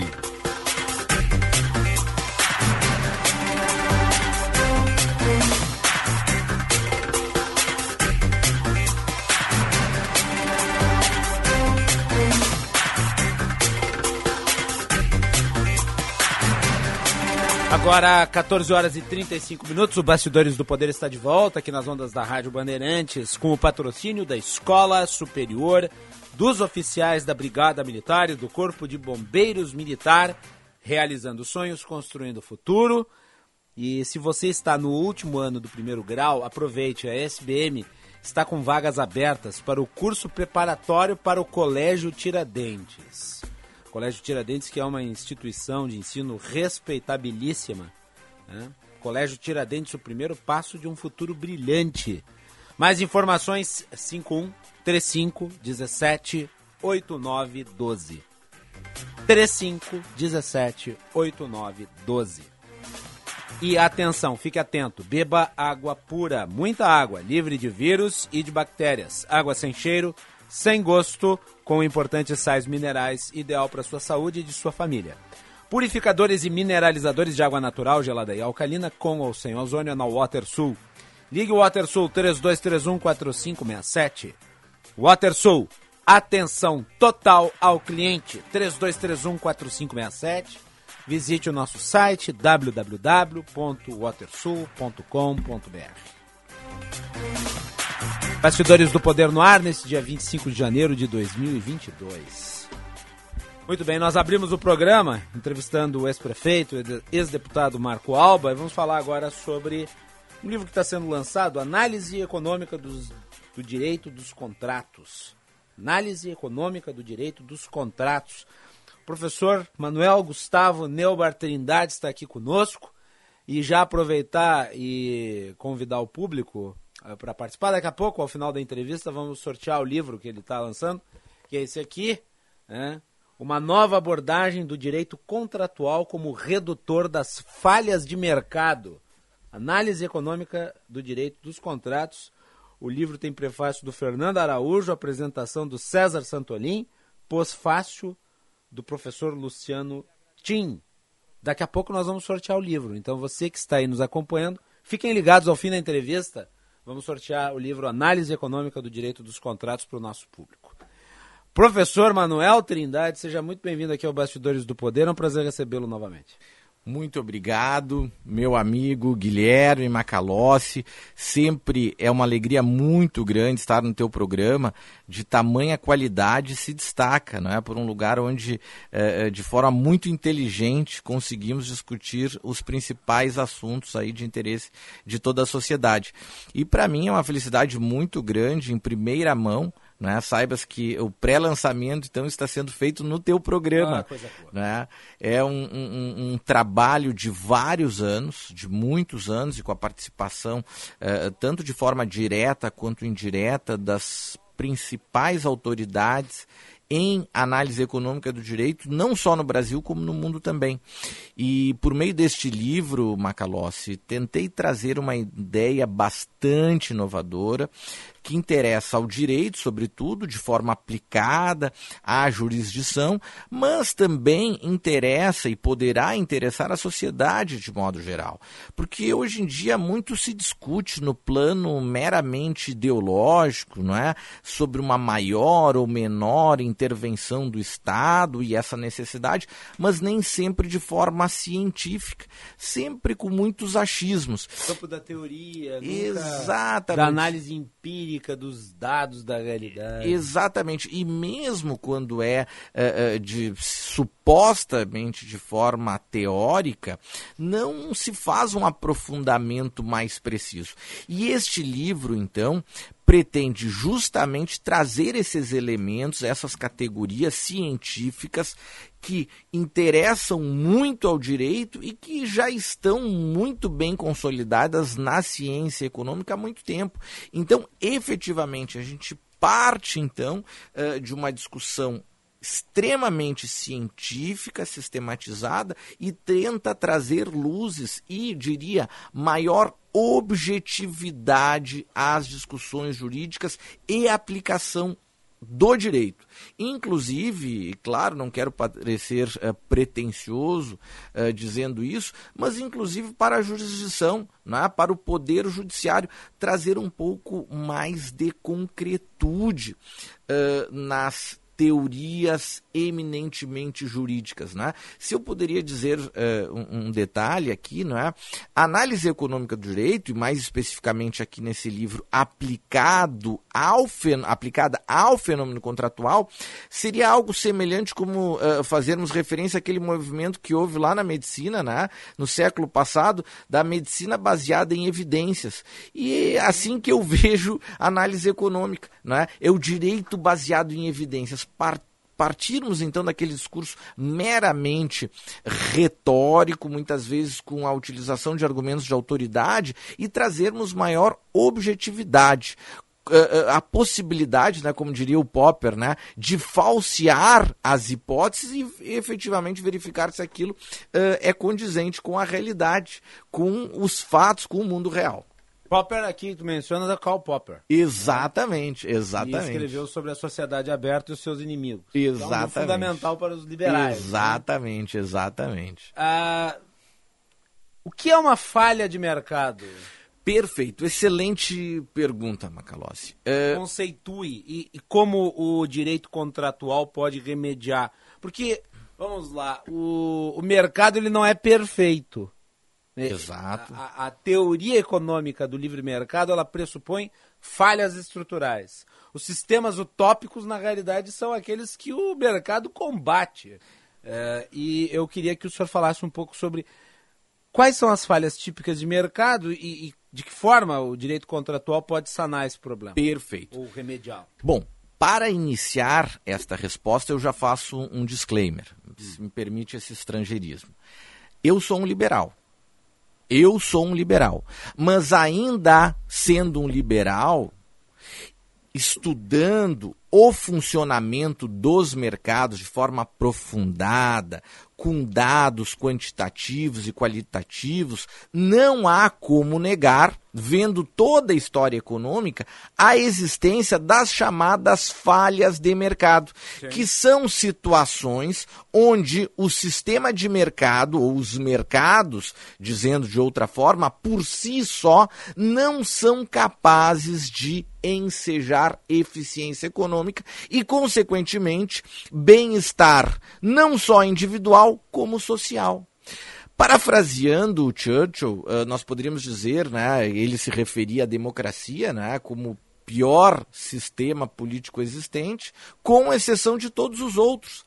Agora, 14 horas e 35 minutos, o Bastidores do Poder está de volta aqui nas ondas da Rádio Bandeirantes, com o patrocínio da Escola Superior, dos oficiais da Brigada Militar e do Corpo de Bombeiros Militar, realizando sonhos, construindo o futuro. E se você está no último ano do primeiro grau, aproveite, a SBM está com vagas abertas para o curso preparatório para o Colégio Tiradentes. Colégio Tiradentes, que é uma instituição de ensino respeitabilíssima, né? Colégio Tiradentes, o primeiro passo de um futuro brilhante. Mais informações 51 35 17 89 12. 35 17 89 12. E atenção, fique atento, beba água pura, muita água, livre de vírus e de bactérias. Água sem cheiro, sem gosto, com importantes sais minerais, ideal para sua saúde e de sua família. Purificadores e mineralizadores de água natural, gelada e alcalina, com ou sem ozônio na WaterSul. Ligue o WaterSul 3231 4567. WaterSul, atenção total ao cliente 3231 4567. Visite o nosso site www.watersul.com.br. Bastidores do Poder no ar nesse dia 25 de janeiro de 2022. Muito bem, nós abrimos o programa entrevistando o ex-prefeito, ex-deputado Marco Alba, e vamos falar agora sobre um livro que está sendo lançado, Análise Econômica dos, do Direito dos Contratos. Análise Econômica do Direito dos Contratos. O professor Manuel Gustavo Neubar Trindade está aqui conosco e já aproveitar e convidar o público para participar. Daqui a pouco, ao final da entrevista, vamos sortear o livro que ele está lançando, que é esse aqui, né? uma nova abordagem do direito contratual como redutor das falhas de mercado. Análise econômica do direito dos contratos. O livro tem prefácio do Fernando Araújo, apresentação do César Santolin, pós-fácil do professor Luciano Tim. Daqui a pouco nós vamos sortear o livro. Então você que está aí nos acompanhando, fiquem ligados ao fim da entrevista. Vamos sortear o livro Análise Econômica do Direito dos Contratos para o nosso público. Professor Manuel Trindade, seja muito bem-vindo aqui ao Bastidores do Poder. É um prazer recebê-lo novamente. Muito obrigado, meu amigo Guilherme Macalossi. Sempre é uma alegria muito grande estar no teu programa. De tamanha qualidade se destaca, não é? Por um lugar onde, é, de forma muito inteligente, conseguimos discutir os principais assuntos aí de interesse de toda a sociedade. E para mim é uma felicidade muito grande, em primeira mão, né? Saibas que o pré-lançamento então está sendo feito no teu programa. Ah, né? É um, um, um, trabalho de vários anos, de muitos anos, e com a participação eh, tanto de forma direta quanto indireta das principais autoridades em análise econômica do direito, não só no Brasil, como no mundo também. E por meio deste livro, Macalossi, tentei trazer uma ideia bastante inovadora que interessa ao direito, sobretudo, de forma aplicada à jurisdição, mas também interessa e poderá interessar a sociedade de modo geral. Porque hoje em dia muito se discute no plano meramente ideológico, não é? Sobre uma maior ou menor intervenção do Estado e essa necessidade, mas nem sempre de forma científica, sempre com muitos achismos. Campo da teoria, Exatamente. da análise empírica dos dados da realidade. Exatamente. E mesmo quando é, é, é de supostamente de forma teórica, não se faz um aprofundamento mais preciso. E este livro, então, pretende justamente trazer esses elementos, essas categorias científicas que interessam muito ao direito e que já estão muito bem consolidadas na ciência econômica há muito tempo. Então, efetivamente, a gente parte então eh, de uma discussão extremamente científica, sistematizada e tenta trazer luzes e, diria, maior objetividade às discussões jurídicas e aplicação do direito. Inclusive, claro, não quero parecer uh, pretensioso uh, dizendo isso, mas inclusive para a jurisdição, né, para o poder judiciário, trazer um pouco mais de concretude uh, nas teorias eminentemente jurídicas. Né? Se eu poderia dizer uh, um, um, detalhe aqui, não é? a análise econômica do direito, e mais especificamente aqui nesse livro, aplicado ao aplicada ao fenômeno contratual, seria algo semelhante como uh, fazermos referência àquele movimento que houve lá na medicina, né? no século passado, da medicina baseada em evidências. E é assim que eu vejo análise econômica, não é? o direito baseado em evidências partirmos então daquele discurso meramente retórico, muitas vezes com a utilização de argumentos de autoridade, e trazermos maior objetividade a possibilidade, né, como diria o Popper, né, de falsear as hipóteses e efetivamente verificar se aquilo uh, é condizente com a realidade, com os fatos, com o mundo real. Popper aqui, tu mencionas é Karl Popper. Exatamente, exatamente. E escreveu sobre a sociedade aberta e os seus inimigos. Exatamente. Então, é fundamental para os liberais. Exatamente, né? exatamente. Ah, o que é uma falha de mercado? Perfeito, excelente pergunta, Macalossi. É... Conceitue e, e, como o direito contratual pode remediar. Porque, vamos lá, o, o mercado ele não é perfeito. Né? Exato. A, a, teoria econômica do livre mercado ela pressupõe falhas estruturais. Os sistemas utópicos, na realidade, são aqueles que o mercado combate. É, e eu queria que o senhor falasse um pouco sobre quais são as falhas típicas de mercado e, e de que forma o direito contratual pode sanar esse problema. Perfeito. Ou remediar. Bom, para iniciar esta resposta, eu já faço um disclaimer. Se me permite esse estrangeirismo. Eu sou um liberal. Eu sou um liberal. Mas ainda sendo um liberal, estudando o funcionamento dos mercados de forma aprofundada, com dados quantitativos e qualitativos, não há como negar, vendo toda a história econômica, a existência das chamadas falhas de mercado, Sim. que são situações onde o sistema de mercado, ou os mercados, dizendo de outra forma, por si só, não são capazes de ensejar eficiência econômica e, consequentemente, bem-estar não só individual, como social. Parafraseando o Churchill, uh, nós poderíamos dizer, né, ele se referia à democracia né, como pior sistema político existente, com exceção de todos os outros.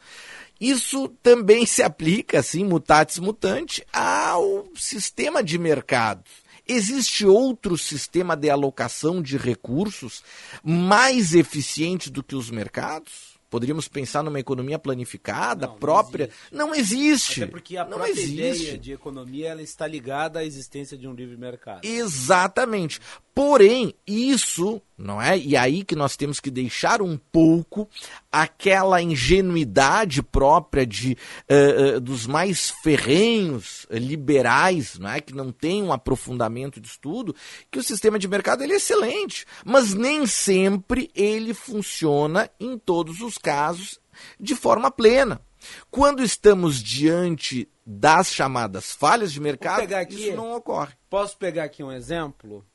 Isso também se aplica, assim, mutatis mutante, ao sistema de mercado. Existe outro sistema de alocação de recursos mais eficiente do que os mercados? Poderíamos pensar numa economia planificada, não, própria. Não existe. Não existe. Até porque a não própria existe. ideia de economia ela está ligada à existência de um livre mercado. Exatamente. Porém, isso, não é? E aí que nós temos que deixar um pouco aquela ingenuidade própria de uh, uh, dos mais ferrenhos uh, liberais, não é? Que não tem um aprofundamento de estudo, que o sistema de mercado ele é excelente, mas nem sempre ele funciona em todos os casos de forma plena. Quando estamos diante das chamadas falhas de mercado, aqui, isso não ocorre. Posso pegar aqui um exemplo?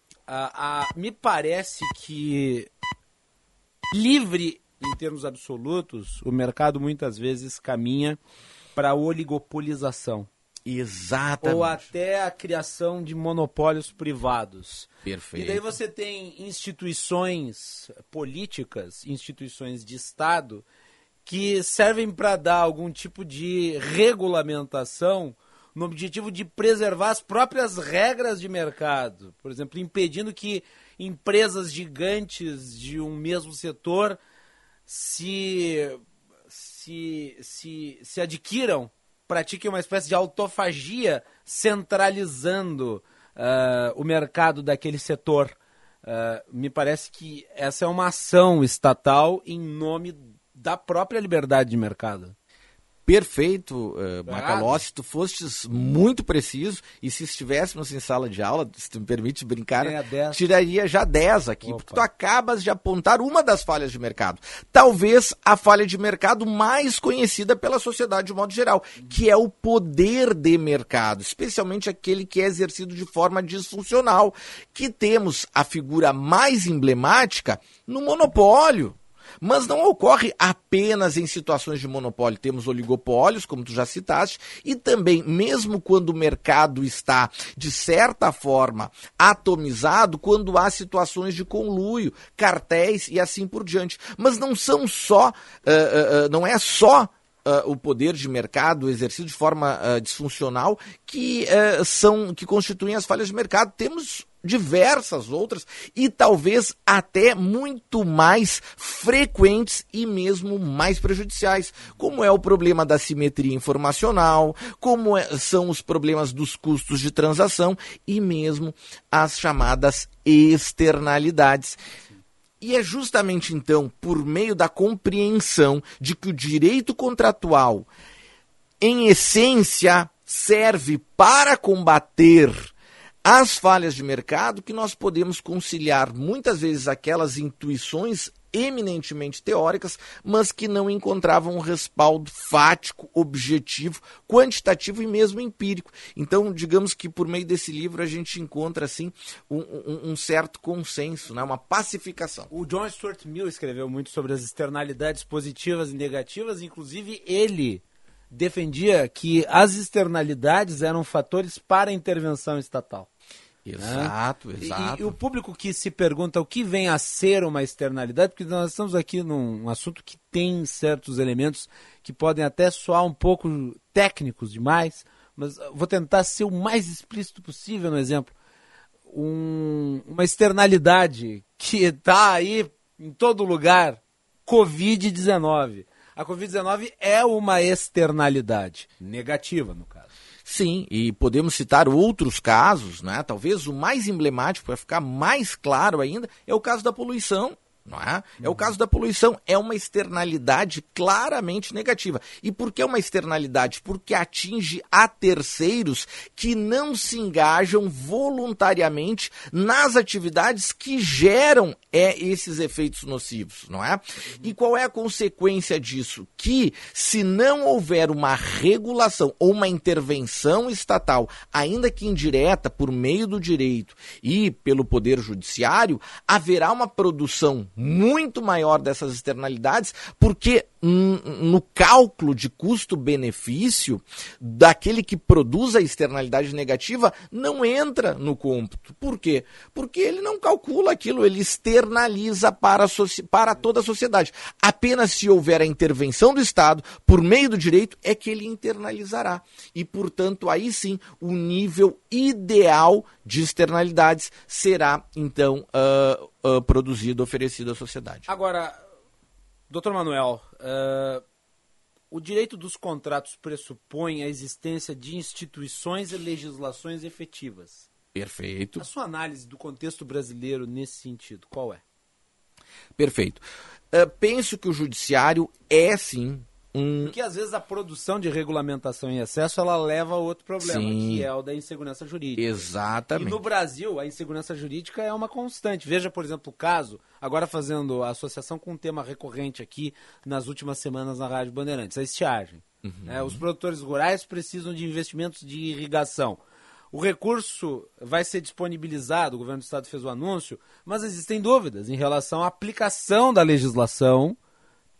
me parece que livre em termos absolutos, o mercado muitas vezes caminha para a oligopolização. Exatamente. Ou até a criação de monopólios privados. Perfeito. E daí você tem instituições políticas, instituições de Estado, que servem para dar algum tipo de regulamentação no objetivo de preservar as próprias regras de mercado. Por exemplo, impedindo que empresas gigantes de um mesmo setor se, se, se, se adquiram, pratiquem uma espécie de autofagia centralizando uh, o mercado daquele setor. Uh, me parece que essa é uma ação estatal em nome da própria liberdade de mercado perfeito, uh, Macalossi, tu fostes muito preciso e se estivéssemos em sala de aula, se tu me permite brincar, tiraria já 10 aqui, Opa. porque tu acabas de apontar uma das falhas de mercado. Talvez a falha de mercado mais conhecida pela sociedade de modo geral, que é o poder de mercado, especialmente aquele que é exercido de forma disfuncional, que temos a figura mais emblemática no monopólio mas não ocorre apenas em situações de monopólio. Temos oligopólios, como tu já citaste, e também, mesmo quando o mercado está, de certa forma, atomizado, quando há situações de conluio, cartéis e assim por diante. Mas não são só, uh, uh, não é só Uh, o poder de mercado exercido de forma uh, disfuncional que uh, são que constituem as falhas de mercado. Temos diversas outras e talvez até muito mais frequentes e mesmo mais prejudiciais, como é o problema da simetria informacional, como é, são os problemas dos custos de transação e mesmo as chamadas externalidades. E é justamente então por meio da compreensão de que o direito contratual, em essência, serve para combater as falhas de mercado que nós podemos conciliar muitas vezes aquelas intuições eminentemente teóricas, mas que não encontravam um respaldo fático, objetivo, quantitativo e mesmo empírico. Então, digamos que por meio desse livro a gente encontra assim um, um, um certo consenso, né? uma pacificação. O John Stuart Mill escreveu muito sobre as externalidades positivas e negativas, inclusive ele defendia que as externalidades eram fatores para a intervenção estatal. Exato, né? exato. E, e, o público que se pergunta o que vem a ser uma externalidade, porque nós estamos aqui num assunto que tem certos elementos que podem até soar um pouco técnicos demais, mas vou tentar ser o mais explícito possível no exemplo. Um, uma externalidade que está aí em todo lugar, Covid-19. A Covid-19 é uma externalidade negativa, no caso. Sim, e podemos citar outros casos, né? Talvez o mais emblemático, para ficar mais claro ainda, é o caso da poluição não é? É o caso da poluição, é uma externalidade claramente negativa. E por que uma externalidade? Porque atinge a terceiros que não se engajam voluntariamente nas atividades que geram é, esses efeitos nocivos, não é? E qual é a consequência disso? Que se não houver uma regulação ou uma intervenção estatal, ainda que indireta, por meio do direito e pelo poder judiciário, haverá uma produção muito maior dessas externalidades, porque no cálculo de custo-benefício daquele que produz a externalidade negativa não entra no cômputo. Por quê? Porque ele não calcula aquilo, ele externaliza para, para toda a sociedade. Apenas se houver a intervenção do Estado, por meio do direito, é que ele internalizará. E, portanto, aí sim, o nível ideal de externalidades será, então, uh, uh, produzido, oferecido à sociedade. Agora, doutor Manuel, uh, o direito dos contratos pressupõe a existência de instituições e legislações efetivas. Perfeito. A sua análise do contexto brasileiro nesse sentido, qual é? Perfeito. Uh, penso que o judiciário é sim um... Porque às vezes a produção de regulamentação em excesso ela leva a outro problema, Sim. que é o da insegurança jurídica. Exatamente. E no Brasil, a insegurança jurídica é uma constante. Veja, por exemplo, o caso, agora fazendo a associação com um tema recorrente aqui nas últimas semanas na Rádio Bandeirantes, a estiagem. Uhum. É, os produtores rurais precisam de investimentos de irrigação. O recurso vai ser disponibilizado, o governo do estado fez o anúncio, mas existem dúvidas em relação à aplicação da legislação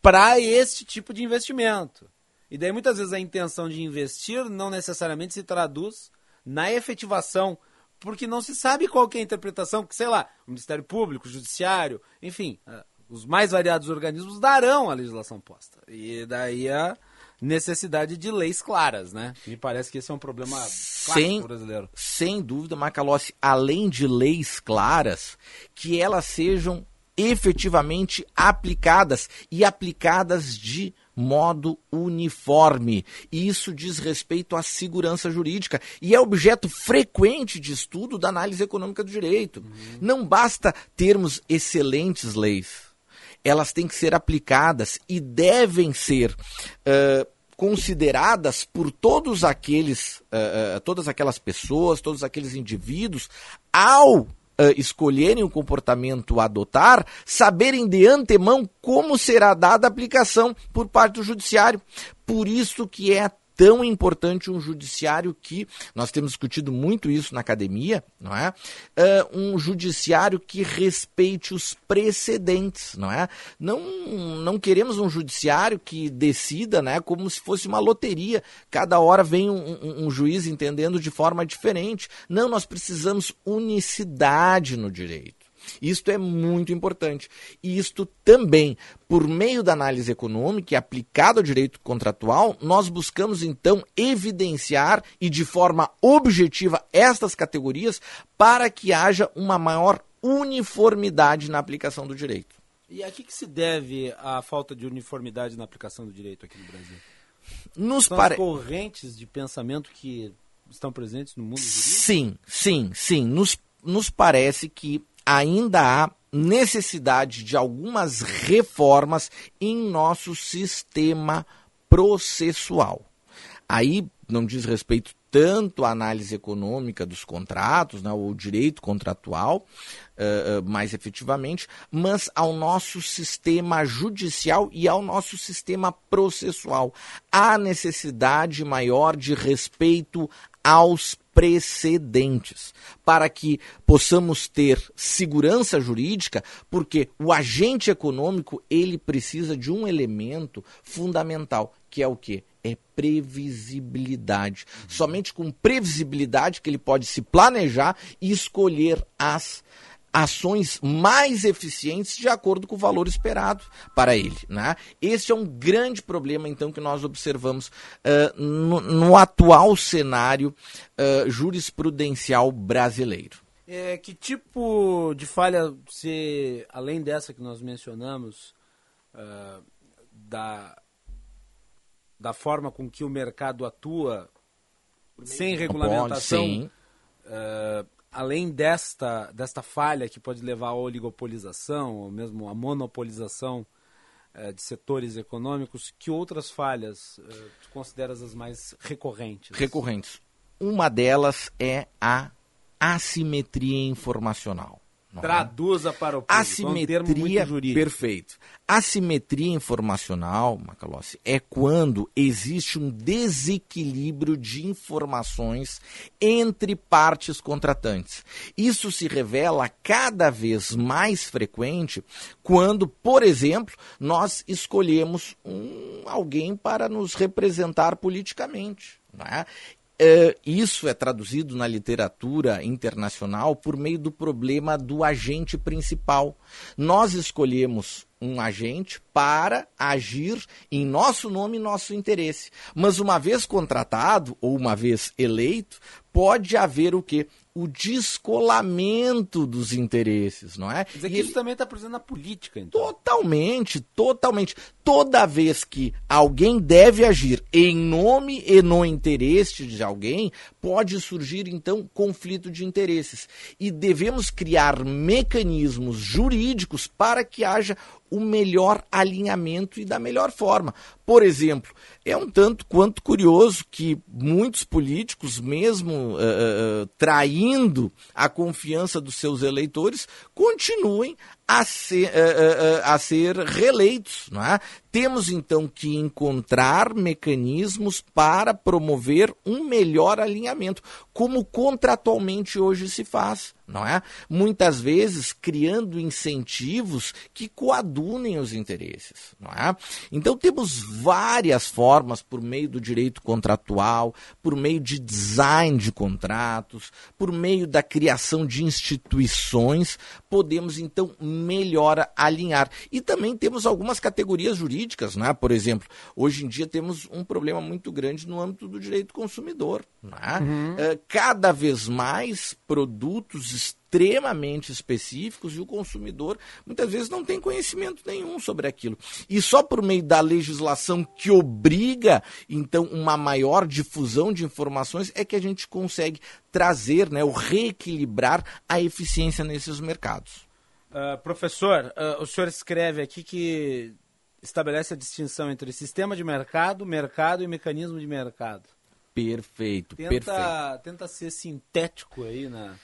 para este tipo de investimento. E daí muitas vezes a intenção de investir não necessariamente se traduz na efetivação, porque não se sabe qual é a interpretação que, sei lá, o Ministério Público, o Judiciário, enfim, ah, os mais variados organismos darão a legislação posta. E daí a necessidade de leis claras, né? Me parece que esse é um problema sem, brasileiro. Sem dúvida, Macalossi, além de leis claras, que elas sejam efetivamente aplicadas e aplicadas de modo uniforme. E isso diz respeito à segurança jurídica e é objeto frequente de estudo da análise econômica do direito. Uhum. Não basta termos excelentes leis. Elas têm que ser aplicadas e devem ser uh, consideradas por todos aqueles, uh, uh, todas aquelas pessoas, todos aqueles indivíduos, ao uh, escolherem o comportamento a adotar, saberem de antemão como será dada a aplicação por parte do judiciário. Por isso que é tão importante um judiciário que, nós temos discutido muito isso na academia, não é? Uh, um judiciário que respeite os precedentes, não é? Não, não queremos um judiciário que decida, né, como se fosse uma loteria. Cada hora vem um, um, um juiz entendendo de forma diferente. Não, nós precisamos unicidade no direito. Isto é muito importante. E isto também, por meio da análise econômica e aplicado ao direito contratual, nós buscamos então evidenciar e de forma objetiva estas categorias para que haja uma maior uniformidade na aplicação do direito. E a que, que se deve a falta de uniformidade na aplicação do direito aqui no Brasil? Nos São pare... correntes de pensamento que estão presentes no mundo jurídico? Sim, sim, sim. Nos, nos parece que ainda há necessidade de algumas reformas em nosso sistema processual. Aí não diz respeito tanto à análise econômica dos contratos, né, ou direito contratual, uh, mais efetivamente, mas ao nosso sistema judicial e ao nosso sistema processual. Há necessidade maior de respeito aos precedentes, para que possamos ter segurança jurídica, porque o agente econômico ele precisa de um elemento fundamental, que é o que? É previsibilidade. Uhum. Somente com previsibilidade que ele pode se planejar e escolher as ações mais eficientes de acordo com o valor esperado para ele. Né? Esse é um grande problema, então, que nós observamos uh, no, no, atual cenário uh, jurisprudencial brasileiro. É, que tipo de falha, se, além dessa que nós mencionamos, uh, da, da forma com que o mercado atua sem regulamentação, Pode, além desta, desta falha que pode levar à oligopolização, ou mesmo à monopolização eh, de setores econômicos, que outras falhas eh, tu consideras as mais recorrentes? Recorrentes. Uma delas é a assimetria informacional. Traduza para o público. Assimetria, é um perfeito. Assimetria informacional, Macalossi, é quando existe um desequilíbrio de informações entre partes contratantes. Isso se revela cada vez mais frequente quando, por exemplo, nós escolhemos um, alguém para nos representar politicamente. É? Uh, isso é traduzido na literatura internacional por meio do problema do agente principal. Nós escolhemos um agente para agir em nosso nome e nosso interesse. Mas uma vez contratado ou uma vez eleito, pode haver o que? O descolamento dos interesses, não é? Quer dizer que isso também está presente na política, então. Totalmente, totalmente. Toda vez que alguém deve agir em nome e no interesse de alguém, pode surgir então conflito de interesses. E devemos criar mecanismos jurídicos para que haja o melhor alinhamento e da melhor forma. Por exemplo, é um tanto quanto curioso que muitos políticos, mesmo uh, traindo a confiança dos seus eleitores, continuem a ser, uh, a ser reeleitos. Não é? Temos então que encontrar mecanismos para promover um melhor alinhamento, como contratualmente hoje se faz, não é? Muitas vezes criando incentivos que coadunem os interesses, não é? Então temos várias formas por meio do direito contratual, por meio de design de contratos, por meio da criação de instituições, podemos então melhor alinhar. E também temos algumas categorias jurídicas jurídicas, né? por exemplo, hoje em dia temos um problema muito grande no âmbito do direito consumidor. Né? Uhum. É, cada vez mais produtos extremamente específicos e o consumidor muitas vezes não tem conhecimento nenhum sobre aquilo. E só por meio da legislação que obriga, então, uma maior difusão de informações é que a gente consegue trazer, né, ou reequilibrar a eficiência nesses mercados. Uh, professor, uh, o senhor escreve aqui que estabelece a distinção entre sistema de mercado, mercado e mecanismo de mercado. Perfeito, tenta, perfeito. Tenta ser sintético aí na,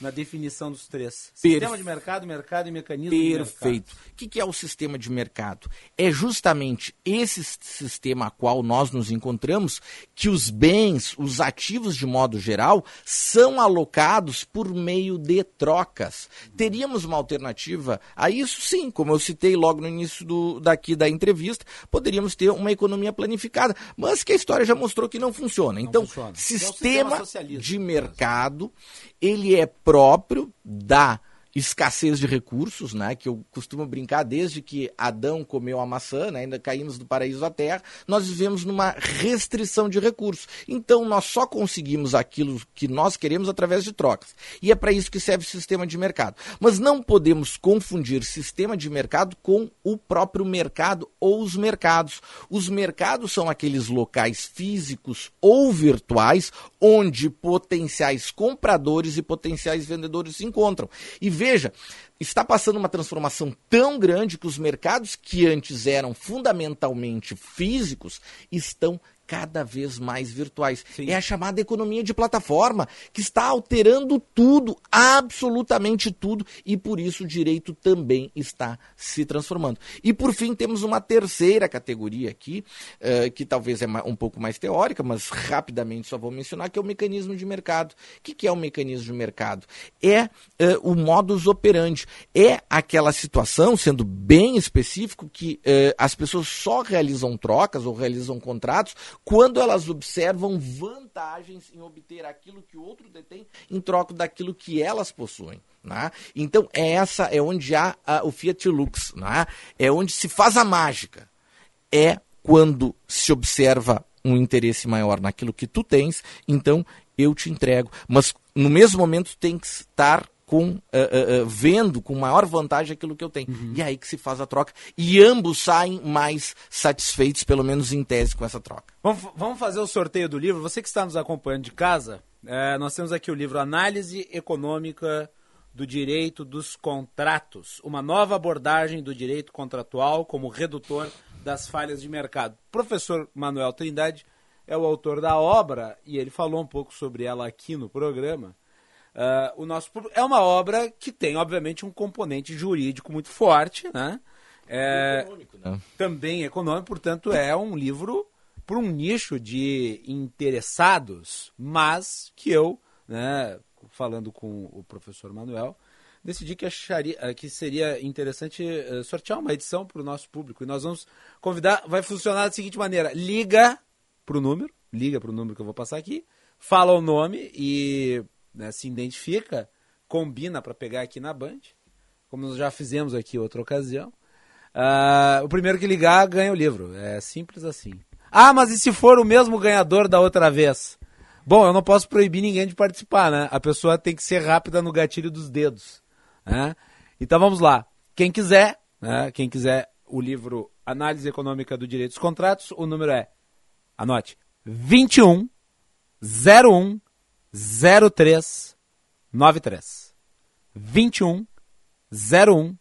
na definição dos três. Sistema de mercado, mercado e mecanismo Perfeito. O que, que é o sistema de mercado? É justamente esse sistema a qual nós nos encontramos que os bens, os ativos de modo geral, são alocados por meio de trocas. Teríamos uma alternativa a isso? Sim, como eu citei logo no início do, daqui da entrevista, poderíamos ter uma economia planificada, mas que a história já mostrou que não funciona. Não então, funciona. sistema, é sistema de mercado, ele é próprio da escassez de recursos, né, que eu costumo brincar desde que Adão comeu a maçã, né, ainda caímos do paraíso à terra, nós vivemos numa restrição de recursos. Então nós só conseguimos aquilo que nós queremos através de trocas. E é para isso que serve o sistema de mercado. Mas não podemos confundir sistema de mercado com o próprio mercado ou os mercados. Os mercados são aqueles locais físicos ou virtuais onde potenciais compradores e potenciais vendedores se encontram. E veja, está passando uma transformação tão grande que os mercados que antes eram fundamentalmente físicos estão cada vez mais virtuais. Sim. É a chamada economia de plataforma, que está alterando tudo, absolutamente tudo, e por isso o direito também está se transformando. E por fim, temos uma terceira categoria aqui, uh, que talvez é um pouco mais teórica, mas rapidamente só vou mencionar, que é o mecanismo de mercado. O que, que é o mecanismo de mercado? É uh, o modus operandi. É aquela situação, sendo bem específico, que uh, as pessoas só realizam trocas ou realizam contratos quando elas observam vantagens em obter aquilo que o outro detém em troca daquilo que elas possuem. Né? Então, é essa é onde há a, o Fiat Lux, né? é onde se faz a mágica. É quando se observa um interesse maior naquilo que tu tens, então eu te entrego. Mas no mesmo momento tem que estar com uh, uh, vendo com maior vantagem aquilo que eu tenho. Uhum. E é aí que se faz a troca. E ambos saem mais satisfeitos, pelo menos em tese, com essa troca. Vamos, vamos fazer o sorteio do livro. Você que está nos acompanhando de casa, é, nós temos aqui o livro Análise Econômica do Direito dos Contratos. Uma nova abordagem do direito contratual como redutor das falhas de mercado. O professor Manuel Trindade é o autor da obra e ele falou um pouco sobre ela aqui no programa. Uh, o nosso é uma obra que tem, obviamente, um componente jurídico muito forte, né? É, econômico, né? Também econômico, portanto, é um livro para um nicho de interessados, mas que eu, né, falando com o professor Manuel, decidi que acharia eh, que seria interessante uh, sortear uma edição para o nosso público. E nós vamos convidar, vai funcionar da seguinte maneira: liga para o número, liga para o número que eu vou passar aqui, fala o nome e né, se identifica, combina para pegar aqui na Band, como nós já fizemos aqui outra ocasião. Uh, o primeiro que ligar ganha o livro. É simples assim. Ah, mas e se for o mesmo ganhador da outra vez? Bom, eu não posso proibir ninguém de participar, né? A pessoa tem que ser rápida no gatilho dos dedos. Né? Então vamos lá. Quem quiser, né? quem quiser o livro Análise Econômica do Direito dos Contratos, o número é, anote, 21 01 0393 21 01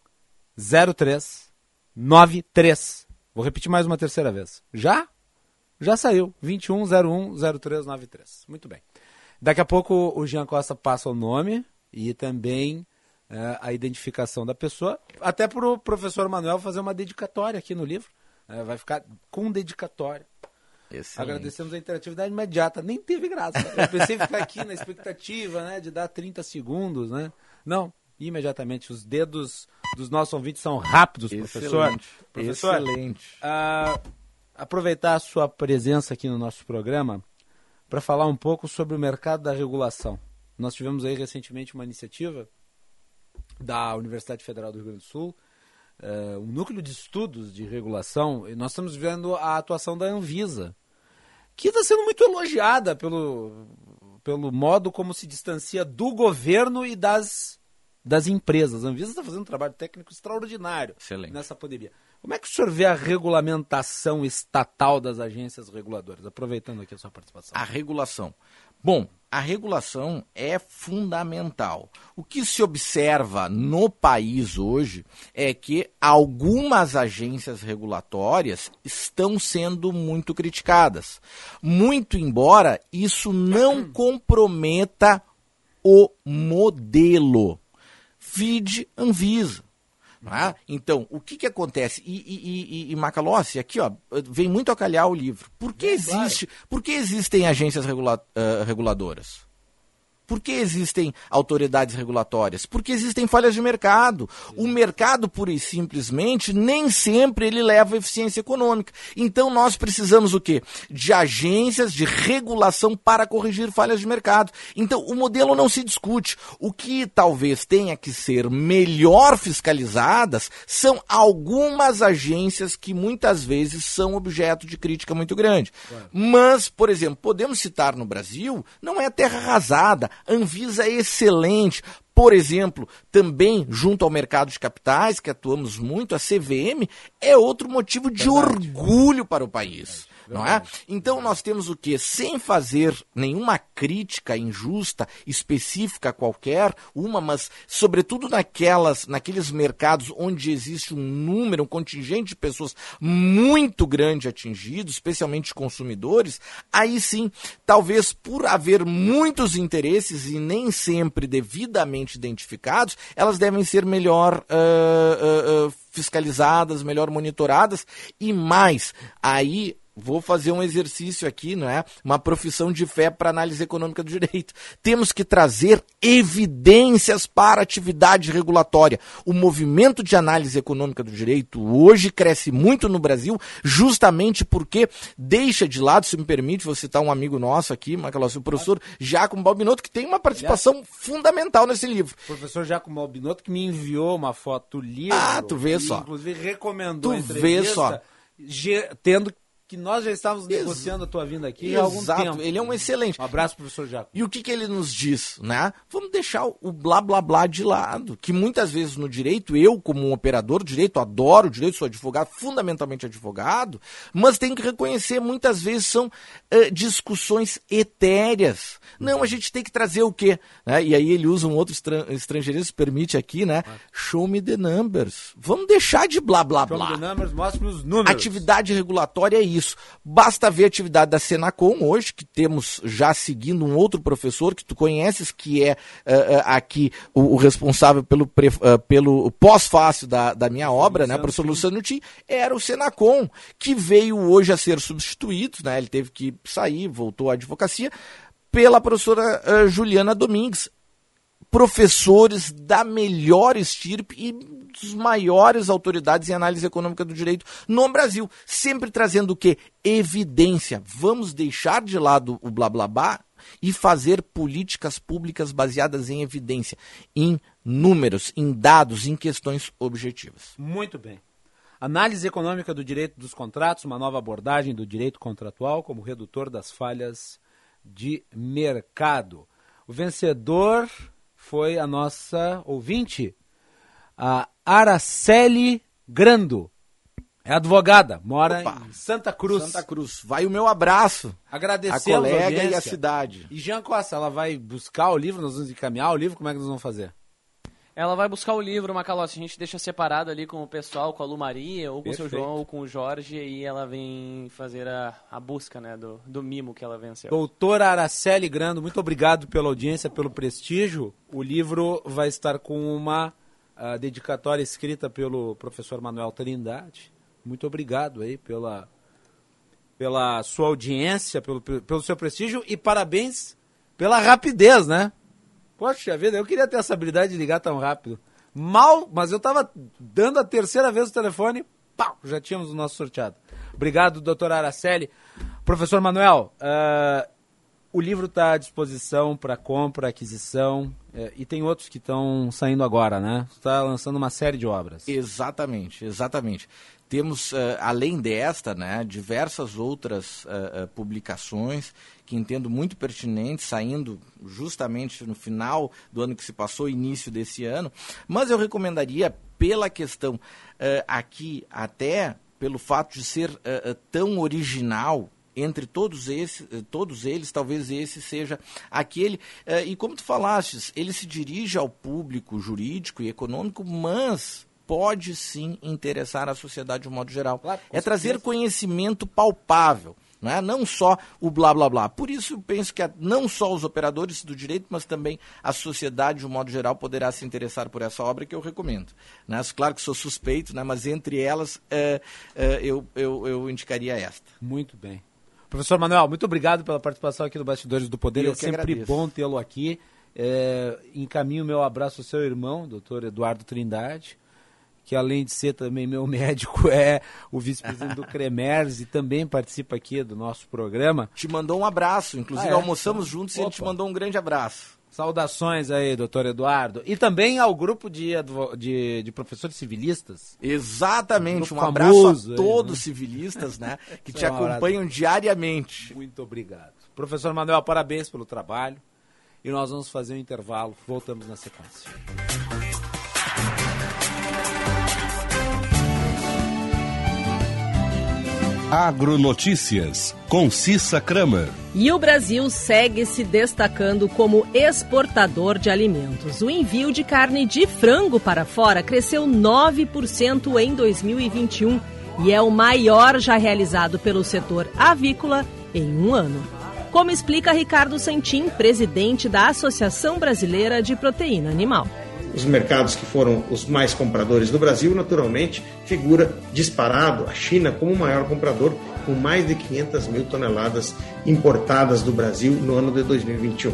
03 93. Vou repetir mais uma terceira vez. Já? Já saiu. 21 01 0393. Muito bem. Daqui a pouco o Jean Costa passa o nome e também é, a identificação da pessoa, até para o professor Manuel fazer uma dedicatória aqui no livro. É, vai ficar com dedicatória. Excelente. Agradecemos a interatividade imediata. Nem teve graça. Eu pensei em ficar aqui na expectativa, né, de dar 30 segundos, né? Não, imediatamente. Os dedos dos nossos ouvintes são rápidos, professor. Excelente. Professor, Excelente. Uh, aproveitar a sua presença aqui no nosso programa para falar um pouco sobre o mercado da regulação. Nós tivemos aí recentemente uma iniciativa da Universidade Federal do Rio Grande do Sul, uh, um núcleo de estudos de regulação, e nós estamos vendo a atuação da Anvisa, que está sendo muito elogiada pelo, pelo modo como se distancia do governo e das, das empresas. A Anvisa está fazendo um trabalho técnico extraordinário Excelente. nessa pandemia. Como é que o senhor vê a regulamentação estatal das agências reguladoras? Aproveitando aqui a sua participação. A regulação. Bom, a regulação é fundamental. O que se observa no país hoje é que algumas agências regulatórias estão sendo muito criticadas. Muito embora isso não comprometa o modelo. Vide Anvisa. É? Então, o que, que acontece? E, e, e, e Macalossi, aqui ó, vem muito a calhar o livro. Por que, é, existe, por que existem agências regula, uh, reguladoras? Por que existem autoridades regulatórias? Porque existem falhas de mercado. O mercado, pura e simplesmente, nem sempre ele leva a eficiência econômica. Então nós precisamos o quê? De agências de regulação para corrigir falhas de mercado. Então o modelo não se discute. O que talvez tenha que ser melhor fiscalizadas são algumas agências que muitas vezes são objeto de crítica muito grande. Mas, por exemplo, podemos citar no Brasil, não é terra arrasada. Anvisa é excelente. Por exemplo, também junto ao mercado de capitais, que atuamos muito, a CVM é outro motivo de Verdade. orgulho para o país não é? Então nós temos o que? Sem fazer nenhuma crítica injusta, específica qualquer, uma, mas sobretudo naquelas, naqueles mercados onde existe um número, um contingente de pessoas muito grande atingido, especialmente consumidores, aí sim, talvez por haver muitos interesses e nem sempre devidamente identificados, elas devem ser melhor uh, uh, uh, fiscalizadas, melhor monitoradas e mais, aí vou fazer um exercício aqui, não é? Uma profissão de fé para análise econômica do direito. Temos que trazer evidências para a atividade regulatória. O movimento de análise econômica do direito hoje cresce muito no Brasil, justamente porque deixa de lado, se me permite, vou citar um amigo nosso aqui, Macalossi, o professor Giacomo Balbinotto, que tem uma participação fundamental nesse livro. O professor Giacomo Balbinotto que me enviou uma foto livro. Ah, tu vê só. Inclusive recomendou tu vê só. Tendo que nós já estávamos negociando a tua vinda aqui Exato. há algum tempo. Ele é um excelente. Um abraço, professor Jaco. E o que, que ele nos diz, né? Vamos deixar o blá blá blá de lado, que muitas vezes no direito, eu como um operador de direito, adoro o direito, sou advogado, fundamentalmente advogado, mas tem que reconhecer, muitas vezes são uh, discussões etéreas. Não, a gente tem que trazer o quê? Né? E aí ele usa um outro estrangeirismo, permite aqui, né? Show me the numbers. Vamos deixar de blá blá blá. Show me the numbers, mostre os números. Atividade regulatória é isso isso. Basta ver a atividade da Senacom hoje, que temos já seguindo um outro professor que tu conheces, que é uh, aqui o, o, responsável pelo, uh, pelo pós-fácil da, da minha obra, né, professor Luciano Tim, era o Senacom, que veio hoje a ser substituído, né, ele teve que sair, voltou à advocacia, pela professora uh, Juliana Domingues professores da melhor estirpe e dos maiores autoridades em análise econômica do direito no Brasil, sempre trazendo o que? Evidência. Vamos deixar de lado o blá blá blá e fazer políticas públicas baseadas em evidência, em números, em dados, em questões objetivas. Muito bem. Análise econômica do direito dos contratos, uma nova abordagem do direito contratual como redutor das falhas de mercado. O vencedor foi a nossa ouvinte, a Araceli Grando. É advogada, mora Opa. em Santa Cruz. Santa Cruz. Vai o meu abraço. Agradecer a colega a e a cidade. E Jean Costa, ela vai buscar o livro, nós vamos encaminhar o livro, como é que nós vamos fazer? Ela vai buscar o livro, Macalossi. A gente deixa separado ali com o pessoal, com a Lu Maria, ou com Perfeito. o seu João, ou com o Jorge, e ela vem fazer a, a busca né, do, do mimo que ela venceu. Doutora Araceli Grando, muito obrigado pela audiência, pelo prestígio. O livro vai estar com uma uh, dedicatória escrita pelo professor Manuel Trindade. Muito obrigado aí pela, pela sua audiência, pelo, pelo seu prestígio e parabéns pela rapidez, né? Poxa vida, eu queria ter essa habilidade de ligar tão rápido. Mal, mas eu estava dando a terceira vez o telefone, pau, já tínhamos o nosso sorteado. Obrigado, doutor Araceli. Professor Manuel, uh, o livro está à disposição para compra, aquisição, uh, e tem outros que estão saindo agora, né? Está lançando uma série de obras. Exatamente, exatamente. Temos, uh, além desta, né, diversas outras uh, publicações que entendo muito pertinentes, saindo justamente no final do ano que se passou, início desse ano. Mas eu recomendaria, pela questão aqui, até pelo fato de ser tão original, entre todos esses, todos eles, talvez esse seja aquele. e como tu falastes, ele se dirige ao público jurídico e econômico, mas pode sim interessar a sociedade de um modo geral. Claro, é trazer conhecimento palpável. Não, é? não só o blá blá blá. Por isso eu penso que não só os operadores do direito, mas também a sociedade de um modo geral poderá se interessar por essa obra que eu recomendo. Né? Claro que sou suspeito, né? mas entre elas é, é, eu, eu, eu indicaria esta. Muito bem. Professor Manuel, muito obrigado pela participação aqui no Bastidores do Poder. Eu é sempre agradeço. bom tê-lo aqui. É, encaminho meu abraço ao seu irmão, doutor Eduardo Trindade, que além de ser também meu médico, é o vice-presidente do Cremers e também participa aqui do nosso programa. Te mandou um abraço, inclusive Ah, é? almoçamos juntos e ele te Opa. mandou um grande abraço. Saudações aí, doutor Eduardo. E também ao grupo de, de, de professores civilistas. Exatamente, um abraço a aí, todos os né? civilistas, né, que te é uma hora- acompanham diariamente. Muito obrigado. Professor Manuel, parabéns pelo trabalho. E nós vamos fazer um intervalo. Voltamos na sequência. Agronotícias, com Cissa Kramer. E o Brasil segue se destacando como exportador de alimentos. O envio de carne de frango para fora cresceu 9% em 2021 e é o maior já realizado pelo setor avícola em um ano. Como explica Ricardo Santin, presidente da Associação Brasileira de Proteína Animal. Os mercados que foram os mais compradores do Brasil, naturalmente, figura disparado a China como o maior comprador, com mais de 500 mil toneladas importadas do Brasil no ano de 2021.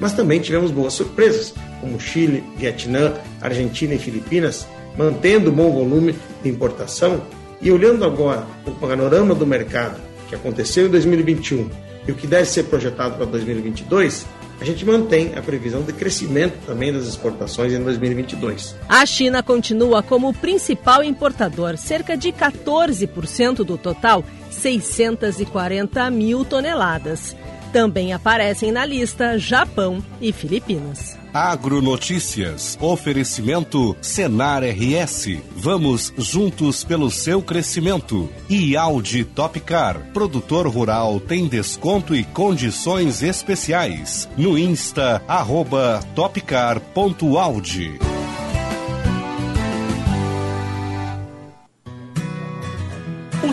Mas também tivemos boas surpresas, como Chile, Vietnã, Argentina e Filipinas, mantendo bom volume de importação. E olhando agora o panorama do mercado que aconteceu em 2021 e o que deve ser projetado para 2022, a gente mantém a previsão de crescimento também das exportações em 2022. A China continua como o principal importador, cerca de 14% do total, 640 mil toneladas. Também aparecem na lista Japão e Filipinas. Agronotícias. Oferecimento Senar RS. Vamos juntos pelo seu crescimento. E Audi Topcar. Produtor rural tem desconto e condições especiais. No Insta, arroba topcar.audi.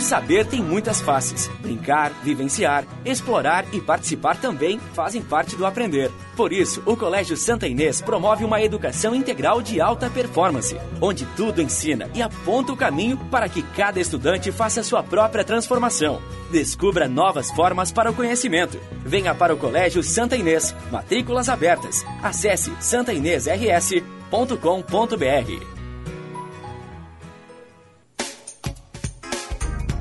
saber tem muitas faces. Brincar, vivenciar, explorar e participar também fazem parte do aprender. Por isso, o Colégio Santa Inês promove uma educação integral de alta performance, onde tudo ensina e aponta o caminho para que cada estudante faça sua própria transformação. Descubra novas formas para o conhecimento. Venha para o Colégio Santa Inês. Matrículas abertas. Acesse santainêsrs.com.br.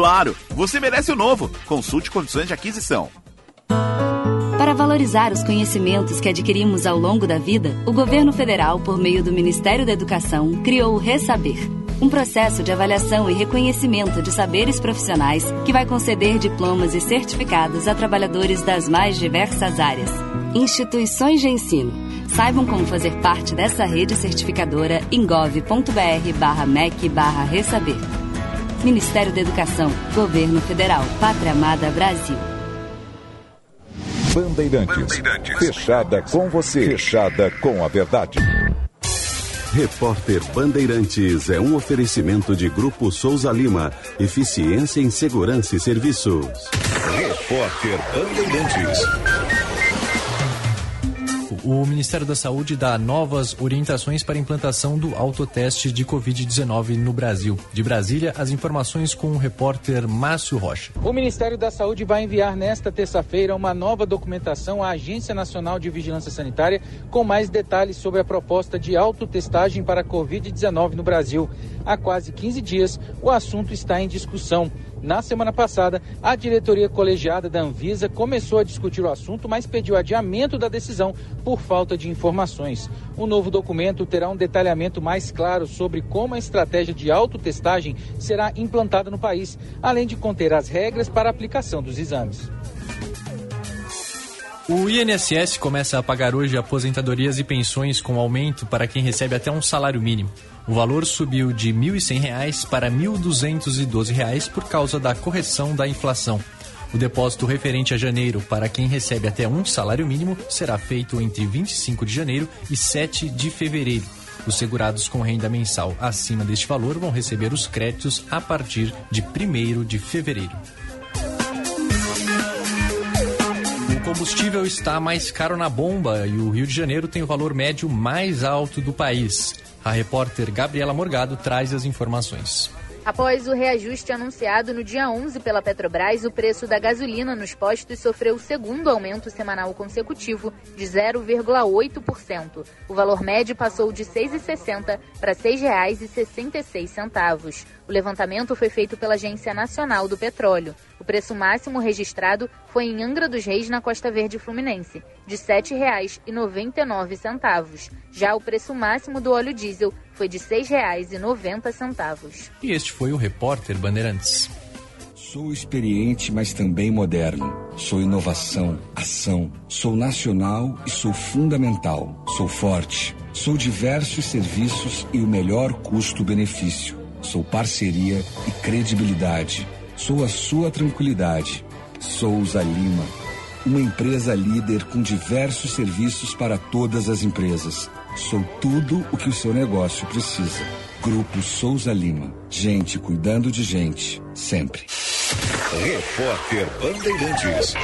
Claro, você merece o novo. Consulte condições de aquisição. Para valorizar os conhecimentos que adquirimos ao longo da vida, o governo federal, por meio do Ministério da Educação, criou o Resaber. Um processo de avaliação e reconhecimento de saberes profissionais que vai conceder diplomas e certificados a trabalhadores das mais diversas áreas. Instituições de ensino. Saibam como fazer parte dessa rede certificadora em gov.br Ministério da Educação, Governo Federal, Pátria Amada Brasil. Bandeirantes. Fechada com você. Fechada com a verdade. Repórter Bandeirantes é um oferecimento de Grupo Souza Lima. Eficiência em Segurança e Serviços. Repórter Bandeirantes. O Ministério da Saúde dá novas orientações para a implantação do autoteste de Covid-19 no Brasil. De Brasília, as informações com o repórter Márcio Rocha. O Ministério da Saúde vai enviar nesta terça-feira uma nova documentação à Agência Nacional de Vigilância Sanitária com mais detalhes sobre a proposta de autotestagem para Covid-19 no Brasil. Há quase 15 dias, o assunto está em discussão. Na semana passada, a diretoria colegiada da Anvisa começou a discutir o assunto, mas pediu adiamento da decisão por falta de informações. O novo documento terá um detalhamento mais claro sobre como a estratégia de autotestagem será implantada no país, além de conter as regras para a aplicação dos exames. O INSS começa a pagar hoje aposentadorias e pensões com aumento para quem recebe até um salário mínimo. O valor subiu de R$ 1.100 para R$ 1.212 por causa da correção da inflação. O depósito referente a janeiro para quem recebe até um salário mínimo será feito entre 25 de janeiro e 7 de fevereiro. Os segurados com renda mensal acima deste valor vão receber os créditos a partir de 1 de fevereiro. O combustível está mais caro na bomba e o Rio de Janeiro tem o valor médio mais alto do país. A repórter Gabriela Morgado traz as informações. Após o reajuste anunciado no dia 11 pela Petrobras, o preço da gasolina nos postos sofreu o segundo aumento semanal consecutivo, de 0,8%. O valor médio passou de R$ 6,60 para R$ 6,66. O levantamento foi feito pela Agência Nacional do Petróleo. O preço máximo registrado foi em Angra dos Reis, na Costa Verde Fluminense, de R$ 7,99. Já o preço máximo do óleo diesel foi de R$ 6,90. E este foi o repórter Bandeirantes. Sou experiente, mas também moderno. Sou inovação, ação. Sou nacional e sou fundamental. Sou forte. Sou diversos serviços e o melhor custo-benefício. Sou parceria e credibilidade. Sou a sua tranquilidade. Souza Lima. Uma empresa líder com diversos serviços para todas as empresas. Sou tudo o que o seu negócio precisa. Grupo Souza Lima. Gente cuidando de gente. Sempre. Repórter Bandeirantes.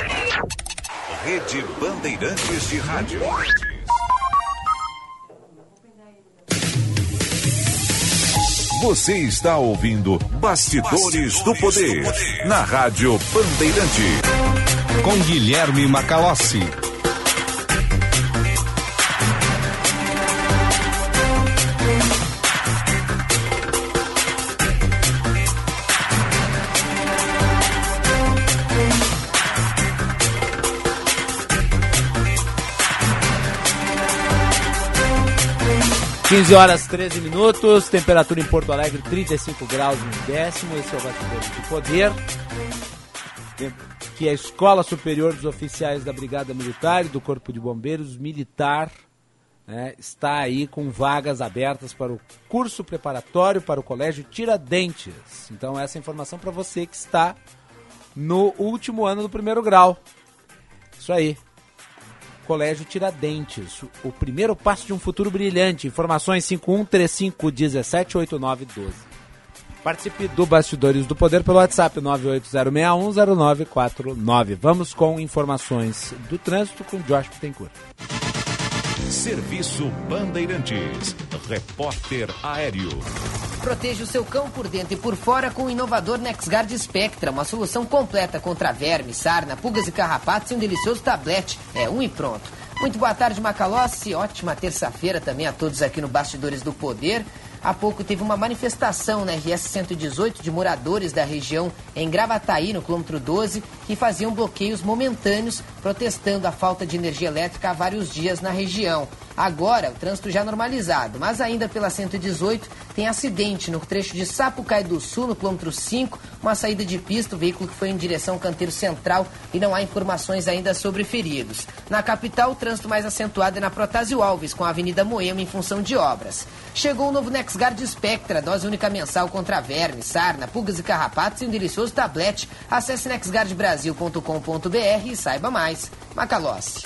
Rede Bandeirantes de Rádio. Você está ouvindo Bastidores, Bastidores do, poder, do Poder na Rádio Bandeirante. Com Guilherme Macalossi. 15 horas 13 minutos, temperatura em Porto Alegre 35 graus no décimo, esse é o Bastidor de Poder, que é a Escola Superior dos Oficiais da Brigada Militar e do Corpo de Bombeiros Militar, né, está aí com vagas abertas para o curso preparatório para o Colégio Tiradentes. Então essa é informação para você que está no último ano do primeiro grau. Isso aí. Colégio Tiradentes. O primeiro passo de um futuro brilhante. Informações 5135178912. Participe do Bastidores do Poder pelo WhatsApp 980610949. Vamos com informações do trânsito com Josh Pittencourt. Serviço Bandeirantes. Repórter Aéreo. Proteja o seu cão por dentro e por fora com o inovador NexGuard Spectra, uma solução completa contra verme, sarna, pulgas e carrapatos e um delicioso tablete. É um e pronto. Muito boa tarde, Macalossi. Ótima terça-feira também a todos aqui no Bastidores do Poder. Há pouco teve uma manifestação na RS 118 de moradores da região em Gravataí, no quilômetro 12, que faziam bloqueios momentâneos, protestando a falta de energia elétrica há vários dias na região. Agora, o trânsito já normalizado, mas ainda pela 118 tem acidente no trecho de Sapucaí do Sul, no quilômetro 5, uma saída de pista, o veículo que foi em direção ao canteiro central e não há informações ainda sobre feridos. Na capital, o trânsito mais acentuado é na Protásio Alves, com a Avenida Moema em função de obras. Chegou o novo NexGuard Spectra, dose única mensal contra verme, sarna, pulgas e carrapatos e um delicioso tablete. Acesse nexguardbrasil.com.br e saiba mais. Macalossi.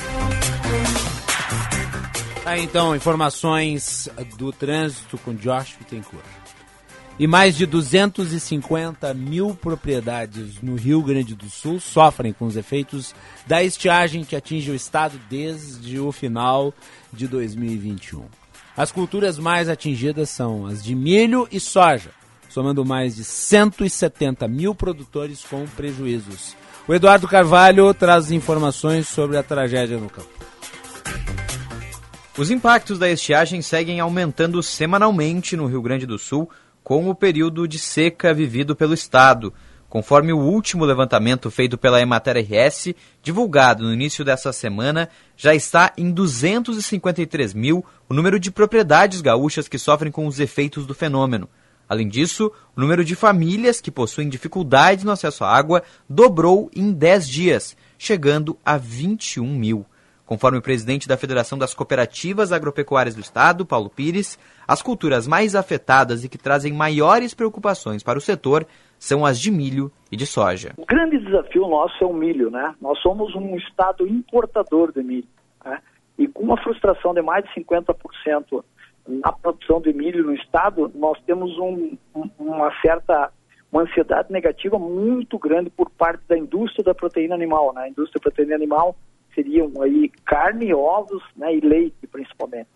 Ah, então, informações do trânsito com Josh Bittencourt. E mais de 250 mil propriedades no Rio Grande do Sul sofrem com os efeitos da estiagem que atinge o estado desde o final de 2021. As culturas mais atingidas são as de milho e soja, somando mais de 170 mil produtores com prejuízos. O Eduardo Carvalho traz informações sobre a tragédia no campo. Os impactos da estiagem seguem aumentando semanalmente no Rio Grande do Sul com o período de seca vivido pelo Estado. Conforme o último levantamento feito pela Emater RS, divulgado no início dessa semana, já está em 253 mil o número de propriedades gaúchas que sofrem com os efeitos do fenômeno. Além disso, o número de famílias que possuem dificuldades no acesso à água dobrou em 10 dias, chegando a 21 mil. Conforme o presidente da Federação das Cooperativas Agropecuárias do Estado, Paulo Pires, as culturas mais afetadas e que trazem maiores preocupações para o setor são as de milho e de soja. O grande desafio nosso é o milho, né? Nós somos um estado importador de milho, né? E com uma frustração de mais de 50% na produção de milho no estado, nós temos um, uma certa uma ansiedade negativa muito grande por parte da indústria da proteína animal, né? A indústria da proteína animal seriam aí carne, ovos né, e leite, principalmente.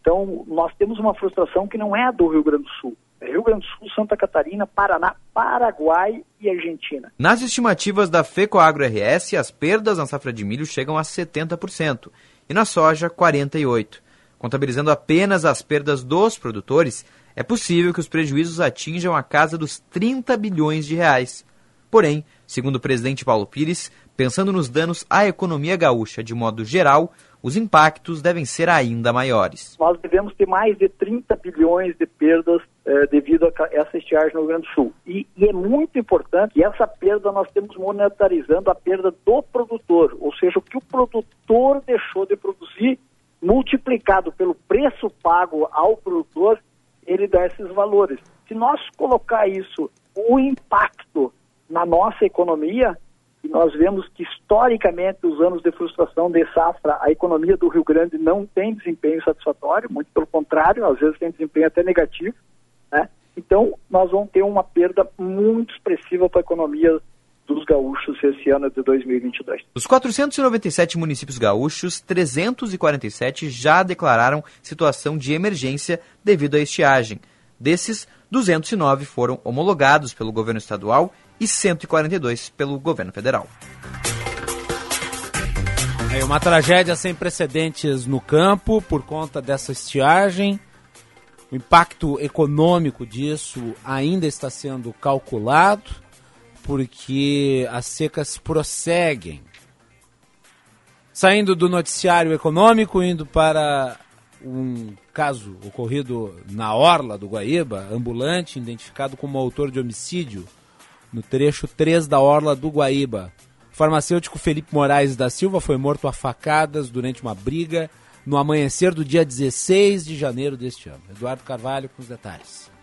Então, nós temos uma frustração que não é do Rio Grande do Sul. É Rio Grande do Sul, Santa Catarina, Paraná, Paraguai e Argentina. Nas estimativas da FECOAGRO RS, as perdas na safra de milho chegam a 70% e na soja, 48%. Contabilizando apenas as perdas dos produtores, é possível que os prejuízos atinjam a casa dos 30 bilhões de reais. Porém, segundo o presidente Paulo Pires, pensando nos danos à economia gaúcha de modo geral, os impactos devem ser ainda maiores. Nós devemos ter mais de 30 bilhões de perdas eh, devido a essa estiagem no Rio Grande do Sul. E, e, é muito importante que essa perda nós temos monetarizando a perda do produtor, ou seja, o que o produtor deixou de produzir multiplicado pelo preço pago ao produtor, ele dá esses valores. Se nós colocar isso, o impacto na nossa economia, e nós vemos que historicamente os anos de frustração de safra, a economia do Rio Grande não tem desempenho satisfatório, muito pelo contrário, às vezes tem desempenho até negativo, né? Então, nós vamos ter uma perda muito expressiva para a economia dos gaúchos esse ano de 2022. Dos 497 municípios gaúchos, 347 já declararam situação de emergência devido à estiagem. Desses, 209 foram homologados pelo governo estadual e 142 pelo governo federal. É uma tragédia sem precedentes no campo por conta dessa estiagem. O impacto econômico disso ainda está sendo calculado, porque as secas prosseguem. Saindo do noticiário econômico, indo para um caso ocorrido na orla do Guaíba, ambulante identificado como autor de homicídio no trecho 3 da Orla do Guaíba. O farmacêutico Felipe Moraes da Silva foi morto a facadas durante uma briga no amanhecer do dia 16 de janeiro deste ano. Eduardo Carvalho com os detalhes.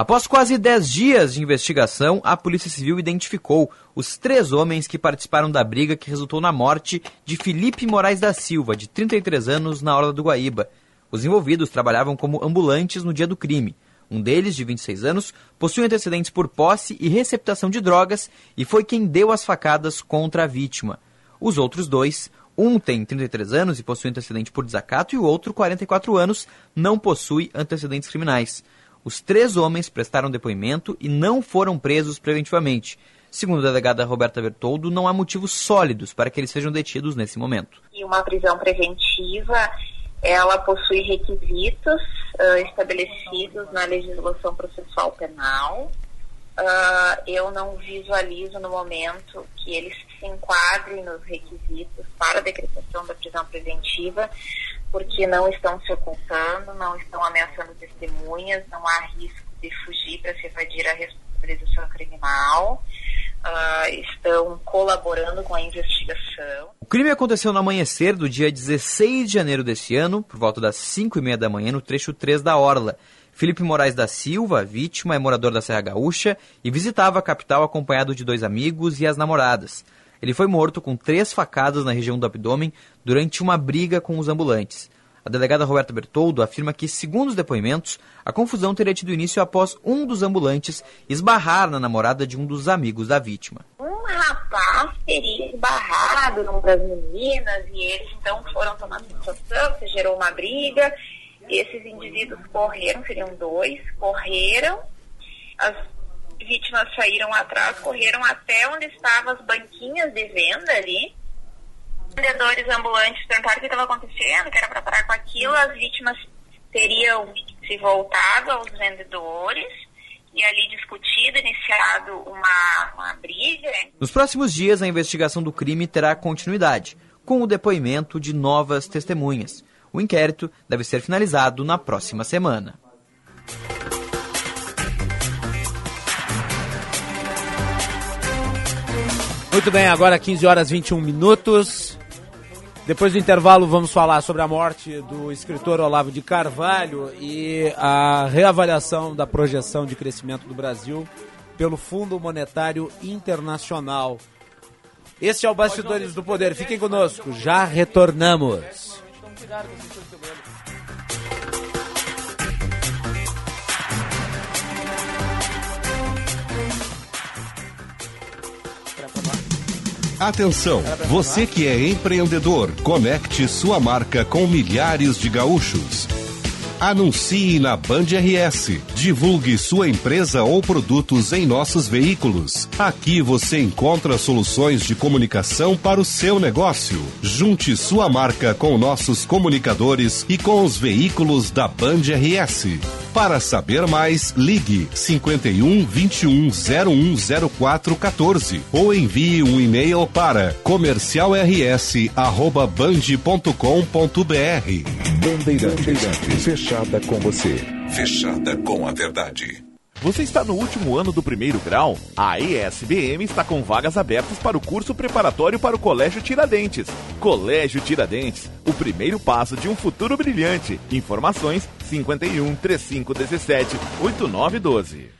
Após quase 10 dias de investigação, a Polícia Civil identificou os três homens que participaram da briga que resultou na morte de Felipe Moraes da Silva, de 33 anos, na Orla do Guaíba. Os envolvidos trabalhavam como ambulantes no dia do crime. Um deles, de 26 anos, possui antecedentes por posse e receptação de drogas e foi quem deu as facadas contra a vítima. Os outros dois, um tem 33 anos e possui antecedente por desacato e o outro, 44 anos, não possui antecedentes criminais. Os três homens prestaram depoimento e não foram presos preventivamente. Segundo a delegada Roberta Bertoldo, não há motivos sólidos para que eles sejam detidos nesse momento. E uma prisão preventiva ela possui requisitos uh, estabelecidos na legislação processual penal. Uh, eu não visualizo no momento que eles se enquadrem nos requisitos para a decretação da prisão preventiva, porque não estão se ocultando, não estão ameaçando testemunhas, não há risco de fugir para se evadir a responsabilização criminal uh, estão colaborando com a investigação. O crime aconteceu no amanhecer do dia 16 de janeiro deste ano, por volta das 5 e meia da manhã, no trecho 3 da Orla. Felipe Moraes da Silva, vítima, é morador da Serra Gaúcha e visitava a capital acompanhado de dois amigos e as namoradas. Ele foi morto com três facadas na região do abdômen durante uma briga com os ambulantes. A delegada Roberta Bertoldo afirma que, segundo os depoimentos, a confusão teria tido início após um dos ambulantes esbarrar na namorada de um dos amigos da vítima. Um rapaz teria esbarrado numa das meninas e eles então foram situação, se gerou uma briga. Esses indivíduos correram, seriam dois, correram, as vítimas saíram atrás, correram até onde estavam as banquinhas de venda ali vendedores ambulantes perguntaram o que estava acontecendo, que era para parar com aquilo, as vítimas teriam se voltado aos vendedores e ali discutido, iniciado uma, uma briga. Nos próximos dias, a investigação do crime terá continuidade, com o depoimento de novas testemunhas. O inquérito deve ser finalizado na próxima semana. Muito bem, agora 15 horas 21 minutos. Depois do intervalo, vamos falar sobre a morte do escritor Olavo de Carvalho e a reavaliação da projeção de crescimento do Brasil pelo Fundo Monetário Internacional. Este é o Bastidores do Poder. Fiquem conosco, já retornamos. Atenção, você que é empreendedor, conecte sua marca com milhares de gaúchos. Anuncie na Band RS. Divulgue sua empresa ou produtos em nossos veículos. Aqui você encontra soluções de comunicação para o seu negócio. Junte sua marca com nossos comunicadores e com os veículos da Band RS. Para saber mais, ligue 51 21 0104 14 ou envie um e-mail para comercialrs@band.com.br. Bandeirantes, fechada com você, fechada com a verdade. Você está no último ano do primeiro grau? A ESBM está com vagas abertas para o curso preparatório para o Colégio Tiradentes. Colégio Tiradentes, o primeiro passo de um futuro brilhante. Informações 51 3517 8912.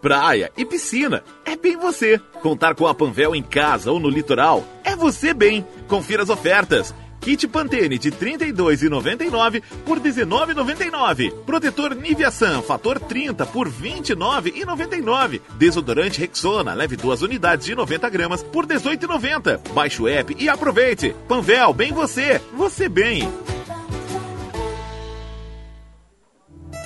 praia e piscina. É bem você. Contar com a Panvel em casa ou no litoral é você bem. Confira as ofertas. Kit Pantene de R$ 32,99 por R$ 19,99. Protetor Nivea Sun fator 30 por R$ 29,99. Desodorante Rexona leve duas unidades de 90 gramas por R$ 18,90. Baixe o app e aproveite. Panvel, bem você. Você bem.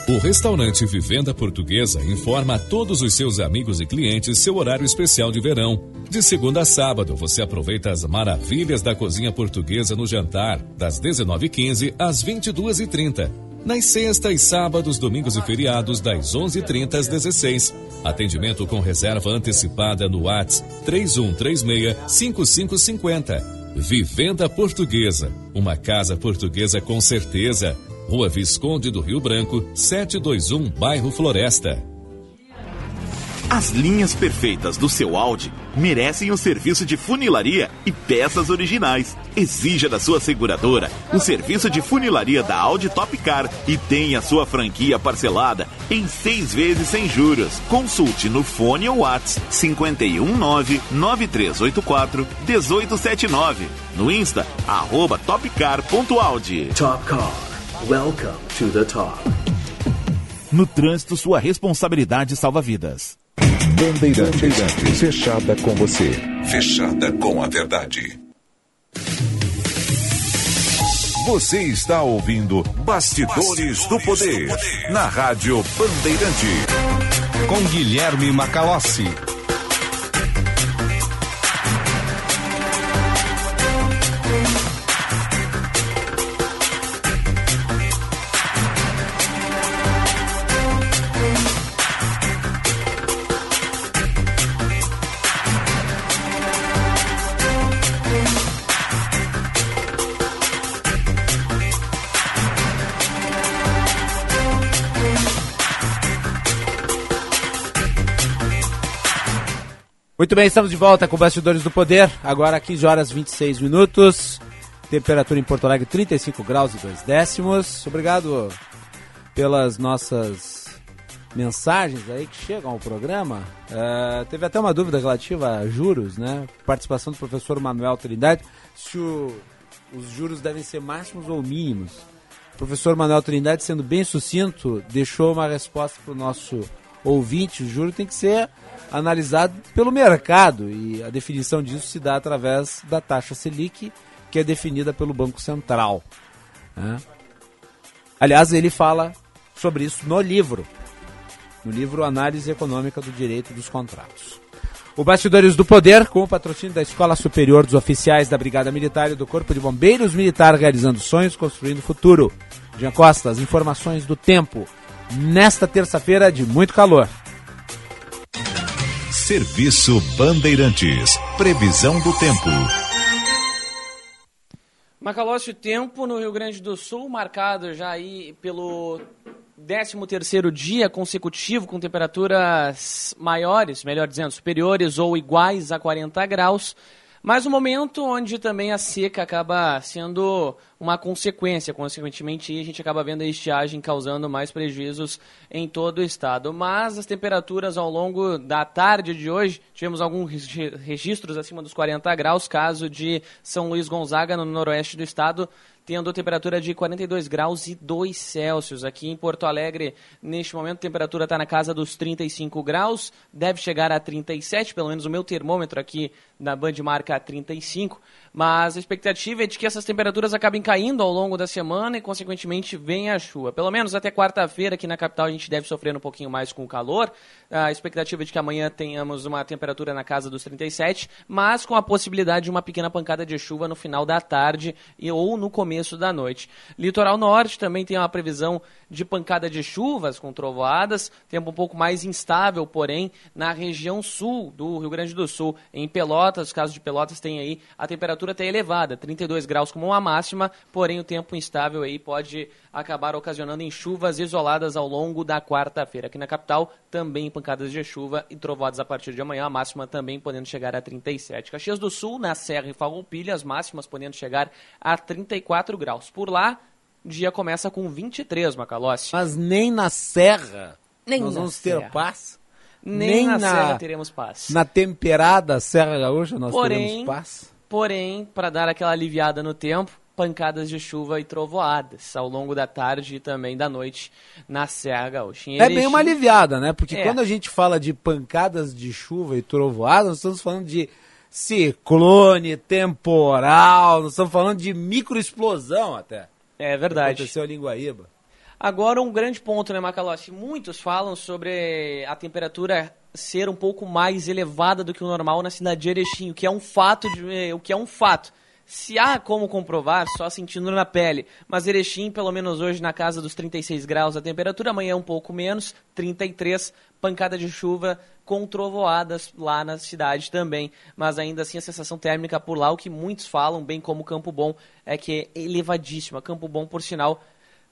O restaurante Vivenda Portuguesa informa a todos os seus amigos e clientes seu horário especial de verão. De segunda a sábado, você aproveita as maravilhas da cozinha portuguesa no jantar, das 19h15 às 22h30. Nas sextas, sábados, domingos e feriados, das 11h30 às 16 Atendimento com reserva antecipada no WhatsApp 3136-5550. Vivenda Portuguesa. Uma casa portuguesa com certeza. Rua Visconde do Rio Branco, 721, Bairro Floresta. As linhas perfeitas do seu Audi merecem o serviço de funilaria e peças originais. Exija da sua seguradora o serviço de funilaria da Audi Top Car e tenha sua franquia parcelada em seis vezes sem juros. Consulte no fone ou WhatsApp 519-9384 1879. No Insta, arroba topcar.audi. Top Car. Welcome to the top. No trânsito, sua responsabilidade salva vidas. Bandeirantes, fechada com você. Fechada com a verdade. Você está ouvindo Bastidores, Bastidores do, poder, do Poder na Rádio Bandeirante. Com Guilherme Macalossi. Muito bem, estamos de volta com Bastidores do Poder. Agora 15 horas 26 minutos. Temperatura em Porto Alegre 35 graus e 2 décimos. Obrigado pelas nossas mensagens aí que chegam ao programa. Uh, teve até uma dúvida relativa a juros, né? Participação do professor Manuel Trindade. Se o, os juros devem ser máximos ou mínimos. O professor Manuel Trindade, sendo bem sucinto, deixou uma resposta para o nosso ouvinte. O juro tem que ser analisado pelo mercado e a definição disso se dá através da taxa Selic, que é definida pelo Banco Central. Né? Aliás, ele fala sobre isso no livro, no livro Análise Econômica do Direito dos Contratos. O Bastidores do Poder, com o patrocínio da Escola Superior dos Oficiais da Brigada Militar e do Corpo de Bombeiros Militar, realizando sonhos, construindo futuro. Jean Costa, as informações do tempo. Nesta terça-feira de muito calor. Serviço Bandeirantes. Previsão do tempo. Macalossi, tempo no Rio Grande do Sul marcado já aí pelo 13º dia consecutivo com temperaturas maiores, melhor dizendo, superiores ou iguais a 40 graus. Mas um momento onde também a seca acaba sendo uma consequência. Consequentemente, a gente acaba vendo a estiagem causando mais prejuízos em todo o estado. Mas as temperaturas ao longo da tarde de hoje, tivemos alguns registros acima dos 40 graus, caso de São Luís Gonzaga, no noroeste do estado, tendo temperatura de 42 graus e 2 Celsius. Aqui em Porto Alegre, neste momento, a temperatura está na casa dos 35 graus, deve chegar a 37, pelo menos o meu termômetro aqui na Band marca 35, mas a expectativa é de que essas temperaturas acabem caindo ao longo da semana e, consequentemente, venha a chuva. Pelo menos até quarta-feira aqui na capital a gente deve sofrer um pouquinho mais com o calor. A expectativa é de que amanhã tenhamos uma temperatura na casa dos 37, mas com a possibilidade de uma pequena pancada de chuva no final da tarde e, ou no começo da noite. Litoral Norte também tem uma previsão de pancada de chuvas com trovoadas, tempo um pouco mais instável, porém, na região sul do Rio Grande do Sul, em Pelotas, caso de Pelotas tem aí a temperatura até elevada, 32 graus como uma máxima, porém o tempo instável aí pode acabar ocasionando em chuvas isoladas ao longo da quarta-feira. Aqui na capital, também pancadas de chuva e trovoadas a partir de amanhã, a máxima também podendo chegar a 37. Caxias do Sul, na Serra e Farroupilha, as máximas podendo chegar a 34 graus. Por lá, o dia começa com 23, Macalossi. Mas nem na Serra nem nós na vamos serra. ter paz. Nem na Serra teremos paz. Na temperada Serra Gaúcha nós Porém, teremos paz. Porém, para dar aquela aliviada no tempo, pancadas de chuva e trovoadas ao longo da tarde e também da noite na Serra Gaúcha. Em É bem uma aliviada, né? Porque É. quando a gente fala de pancadas de chuva e trovoadas, nós estamos falando de ciclone, temporal, nós estamos falando de microexplosão até. É verdade. Aconteceu em Linguaíba. Agora, um grande ponto, né, Macalossi? Muitos falam sobre a temperatura ser um pouco mais elevada do que o normal na cidade de Erechim, o que é um fato, de, o que é um fato. Se há como comprovar, só sentindo na pele. Mas Erechim, pelo menos hoje, na casa dos 36 graus a temperatura, amanhã é um pouco menos, 33, pancada de chuva com trovoadas lá na cidade também. Mas ainda assim a sensação térmica por lá, o que muitos falam, bem como Campo Bom, é que é elevadíssima. Campo Bom, por sinal,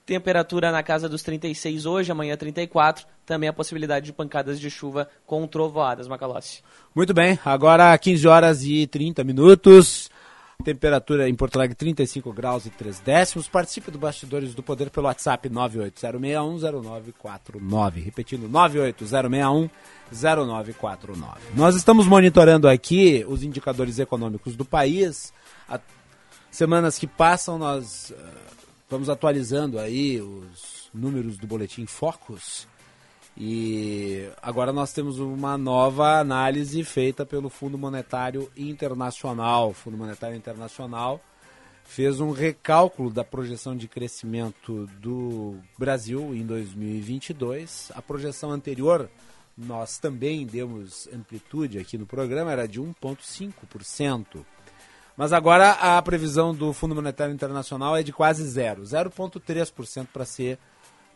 Temperatura na casa dos 36 hoje, amanhã 34. Também a possibilidade de pancadas de chuva com trovoadas, Macalossi. Muito bem, agora 15 horas e 30 minutos. Temperatura em Porto Alegre 35 graus e 3 décimos. Participe do Bastidores do Poder pelo WhatsApp 980610949. Repetindo, 980610949. Nós estamos monitorando aqui os indicadores econômicos do país. Semanas que passam, nós uh, vamos atualizando aí os números do boletim Focus. E agora nós temos uma nova análise feita pelo Fundo Monetário Internacional. O Fundo Monetário Internacional fez um recálculo da projeção de crescimento do Brasil em 2022. A projeção anterior, nós também demos amplitude aqui no programa, era de 1,5%. Mas agora a previsão do Fundo Monetário Internacional é de quase zero, 0,3% para ser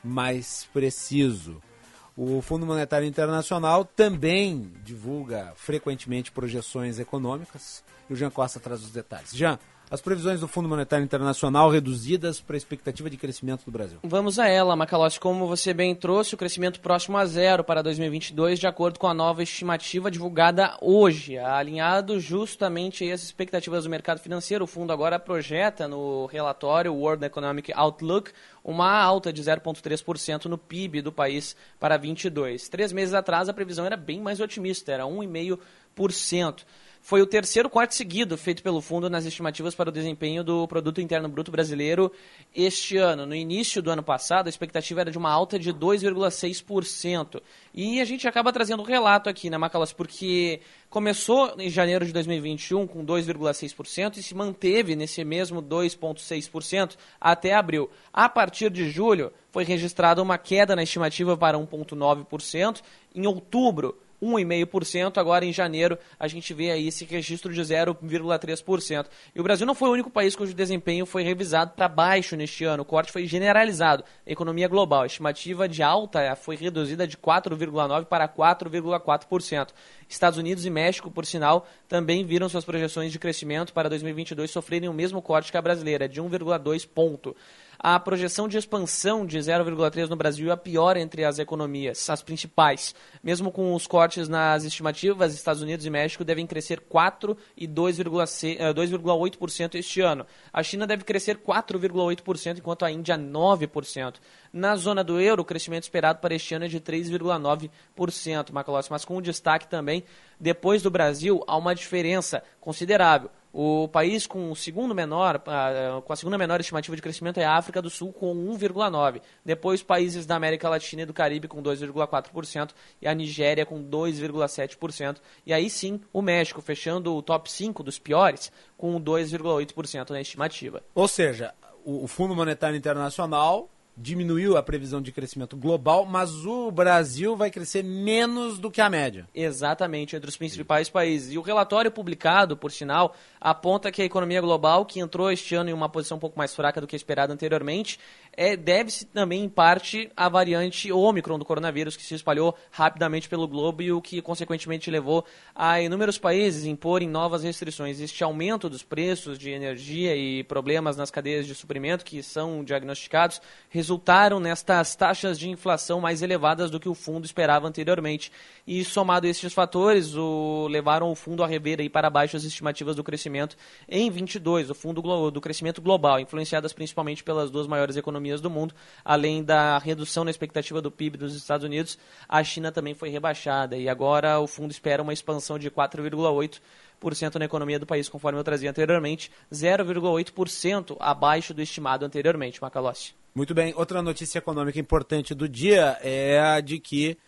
mais preciso. O Fundo Monetário Internacional também divulga frequentemente projeções econômicas. E o Jean Costa traz os detalhes. Jean, as previsões do Fundo Monetário Internacional reduzidas para a expectativa de crescimento do Brasil. Vamos a ela, Macalossi. Como você bem trouxe, o crescimento próximo a zero para 2022, de acordo com a nova estimativa divulgada hoje. Alinhado justamente às expectativas do mercado financeiro, o fundo agora projeta no relatório World Economic Outlook uma alta de 0,3% no PIB do país para 22. Três meses atrás, a previsão era bem mais otimista, era 1,5% foi o terceiro corte seguido feito pelo fundo nas estimativas para o desempenho do Produto Interno Bruto Brasileiro este ano. No início do ano passado, a expectativa era de uma alta de 2,6%. E a gente acaba trazendo um relato aqui, né, Macalas, porque começou em janeiro de 2021 com 2,6% e se manteve nesse mesmo 2,6% até abril. A partir de julho, foi registrada uma queda na estimativa para 1,9%. Em outubro, 1,5%. Agora, em janeiro, a gente vê aí esse registro de 0,3%. E o Brasil não foi o único país cujo desempenho foi revisado para baixo neste ano. O corte foi generalizado. Economia global, a estimativa de alta foi reduzida de 4,9% para 4,4%. Estados Unidos e México, por sinal, também viram suas projeções de crescimento para 2022 sofrerem o mesmo corte que a brasileira, de 1,2 ponto. A projeção de expansão de 0,3 no Brasil é a pior entre as economias, as principais. Mesmo com os cortes nas estimativas, Estados Unidos e México devem crescer 4 e 2,8% eh, este ano. A China deve crescer 4,8%, enquanto a Índia 9%. Na zona do euro, o crescimento esperado para este ano é de 3,9%, Macalossi, mas com um destaque também, depois do Brasil, há uma diferença considerável. O país com o segundo menor, com a segunda menor estimativa de crescimento é a África do Sul com 1,9. Depois países da América Latina e do Caribe com 2,4% e a Nigéria com 2,7%. E aí sim, o México fechando o top 5 dos piores com 2,8% na estimativa. Ou seja, o Fundo Monetário Internacional diminuiu a previsão de crescimento global, mas o Brasil vai crescer menos do que a média. Exatamente, entre os principais países. E o relatório publicado, por sinal, aponta que a economia global, que entrou este ano em uma posição um pouco mais fraca do que esperado anteriormente, é, deve-se também, em parte, à variante Ômicron do coronavírus, que se espalhou rapidamente pelo globo e o que, consequentemente, levou a inúmeros países imporem novas restrições. Este aumento dos preços de energia e problemas nas cadeias de suprimento que são diagnosticados resultaram nestas taxas de inflação mais elevadas do que o fundo esperava anteriormente. E somado a estes fatores, o, levaram o fundo a rever aí para baixo as estimativas do crescimento em 22, o fundo do crescimento global, influenciadas principalmente pelas duas maiores economias do mundo, além da redução na expectativa do PIB dos Estados Unidos, a China também foi rebaixada e agora o fundo espera uma expansão de 4,8% na economia do país, conforme eu trazia anteriormente, 0,8% abaixo do estimado anteriormente, Macalossi. Muito bem. Outra notícia econômica importante do dia é a de que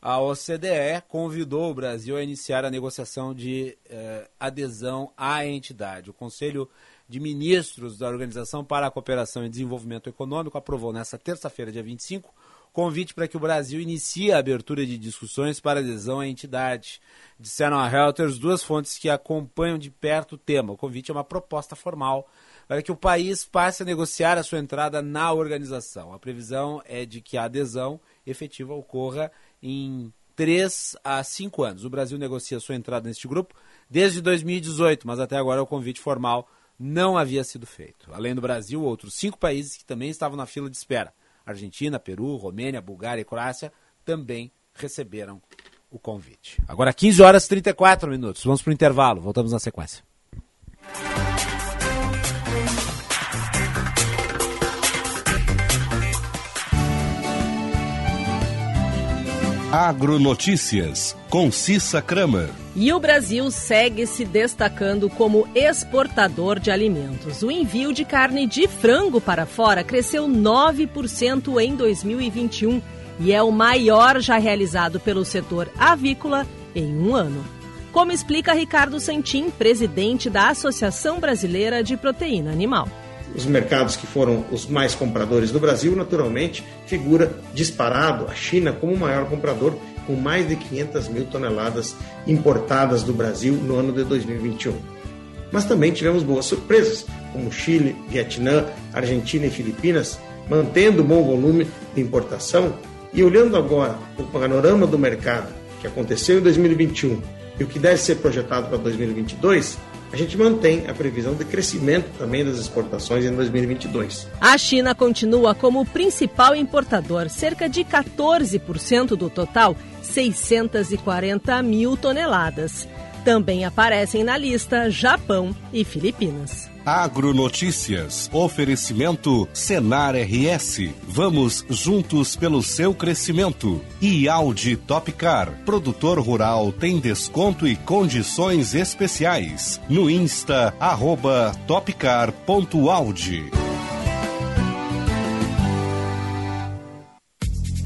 a OCDE convidou o Brasil a iniciar a negociação de eh, adesão à entidade. O Conselho de Ministros da Organização para a Cooperação e Desenvolvimento Econômico aprovou nesta terça-feira, dia 25, convite para que o Brasil inicie a abertura de discussões para adesão à entidade. Disseram a Reuters duas fontes que acompanham de perto o tema. O convite é uma proposta formal para que o país passe a negociar a sua entrada na organização. A previsão é de que a adesão efetiva ocorra em 3 a 5 anos. O Brasil negocia sua entrada neste grupo desde 2018, mas até agora o convite formal não havia sido feito. Além do Brasil, outros cinco países que também estavam na fila de espera: Argentina, Peru, Romênia, Bulgária e Croácia também receberam o convite. Agora 15 horas e 34 minutos. Vamos para o intervalo. Voltamos na sequência. Agronotícias, com Cissa Kramer. E o Brasil segue se destacando como exportador de alimentos. O envio de carne de frango para fora cresceu 9% em 2021 e é o maior já realizado pelo setor avícola em um ano. Como explica Ricardo Santin, presidente da Associação Brasileira de Proteína Animal os mercados que foram os mais compradores do Brasil, naturalmente, figura disparado a China como o maior comprador, com mais de 500 mil toneladas importadas do Brasil no ano de 2021. Mas também tivemos boas surpresas, como Chile, Vietnã, Argentina e Filipinas, mantendo bom volume de importação. E olhando agora o panorama do mercado que aconteceu em 2021 e o que deve ser projetado para 2022, a gente mantém a previsão de crescimento também das exportações em 2022. A China continua como o principal importador, cerca de 14% do total, 640 mil toneladas. Também aparecem na lista Japão e Filipinas. Agronotícias. Oferecimento Senar RS. Vamos juntos pelo seu crescimento. E Audi Topcar. Produtor rural tem desconto e condições especiais. No Insta, arroba topcar.audi.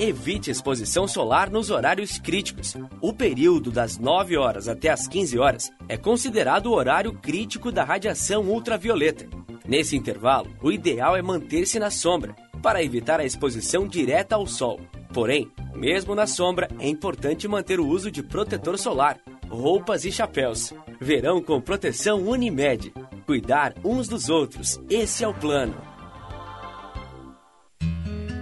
Evite exposição solar nos horários críticos. O período das 9 horas até as 15 horas é considerado o horário crítico da radiação ultravioleta. Nesse intervalo, o ideal é manter-se na sombra, para evitar a exposição direta ao sol. Porém, mesmo na sombra, é importante manter o uso de protetor solar, roupas e chapéus. Verão com proteção Unimed. Cuidar uns dos outros. Esse é o plano.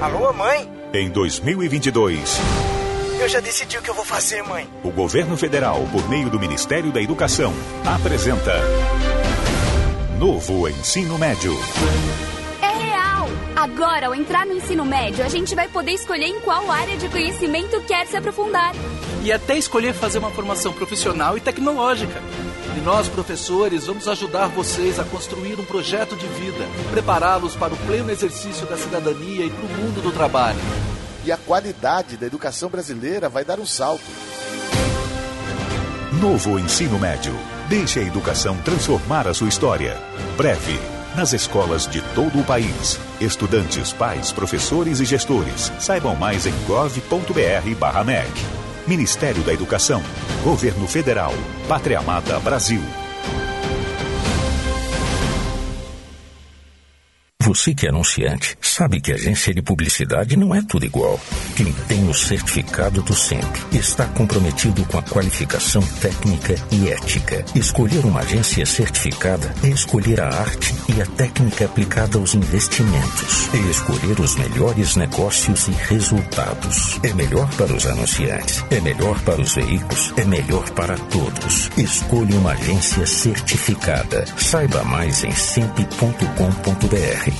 Alô, mãe? Em 2022. Eu já decidi o que eu vou fazer, mãe. O governo federal, por meio do Ministério da Educação, apresenta. Novo Ensino Médio. É real! Agora, ao entrar no ensino médio, a gente vai poder escolher em qual área de conhecimento quer se aprofundar. E até escolher fazer uma formação profissional e tecnológica. E nós, professores, vamos ajudar vocês a construir um projeto de vida, prepará-los para o pleno exercício da cidadania e para o mundo do trabalho. E a qualidade da educação brasileira vai dar um salto. Novo ensino médio. Deixe a educação transformar a sua história. Breve. Nas escolas de todo o país. Estudantes, pais, professores e gestores. Saibam mais em gov.br/mec. Ministério da Educação, Governo Federal, Pátria Amada Brasil. Você que é anunciante, sabe que agência de publicidade não é tudo igual. Quem tem o certificado do centro está comprometido com a qualificação técnica e ética. Escolher uma agência certificada é escolher a arte e a técnica aplicada aos investimentos. É escolher os melhores negócios e resultados. É melhor para os anunciantes, é melhor para os veículos, é melhor para todos. Escolha uma agência certificada. Saiba mais em sempre.com.br.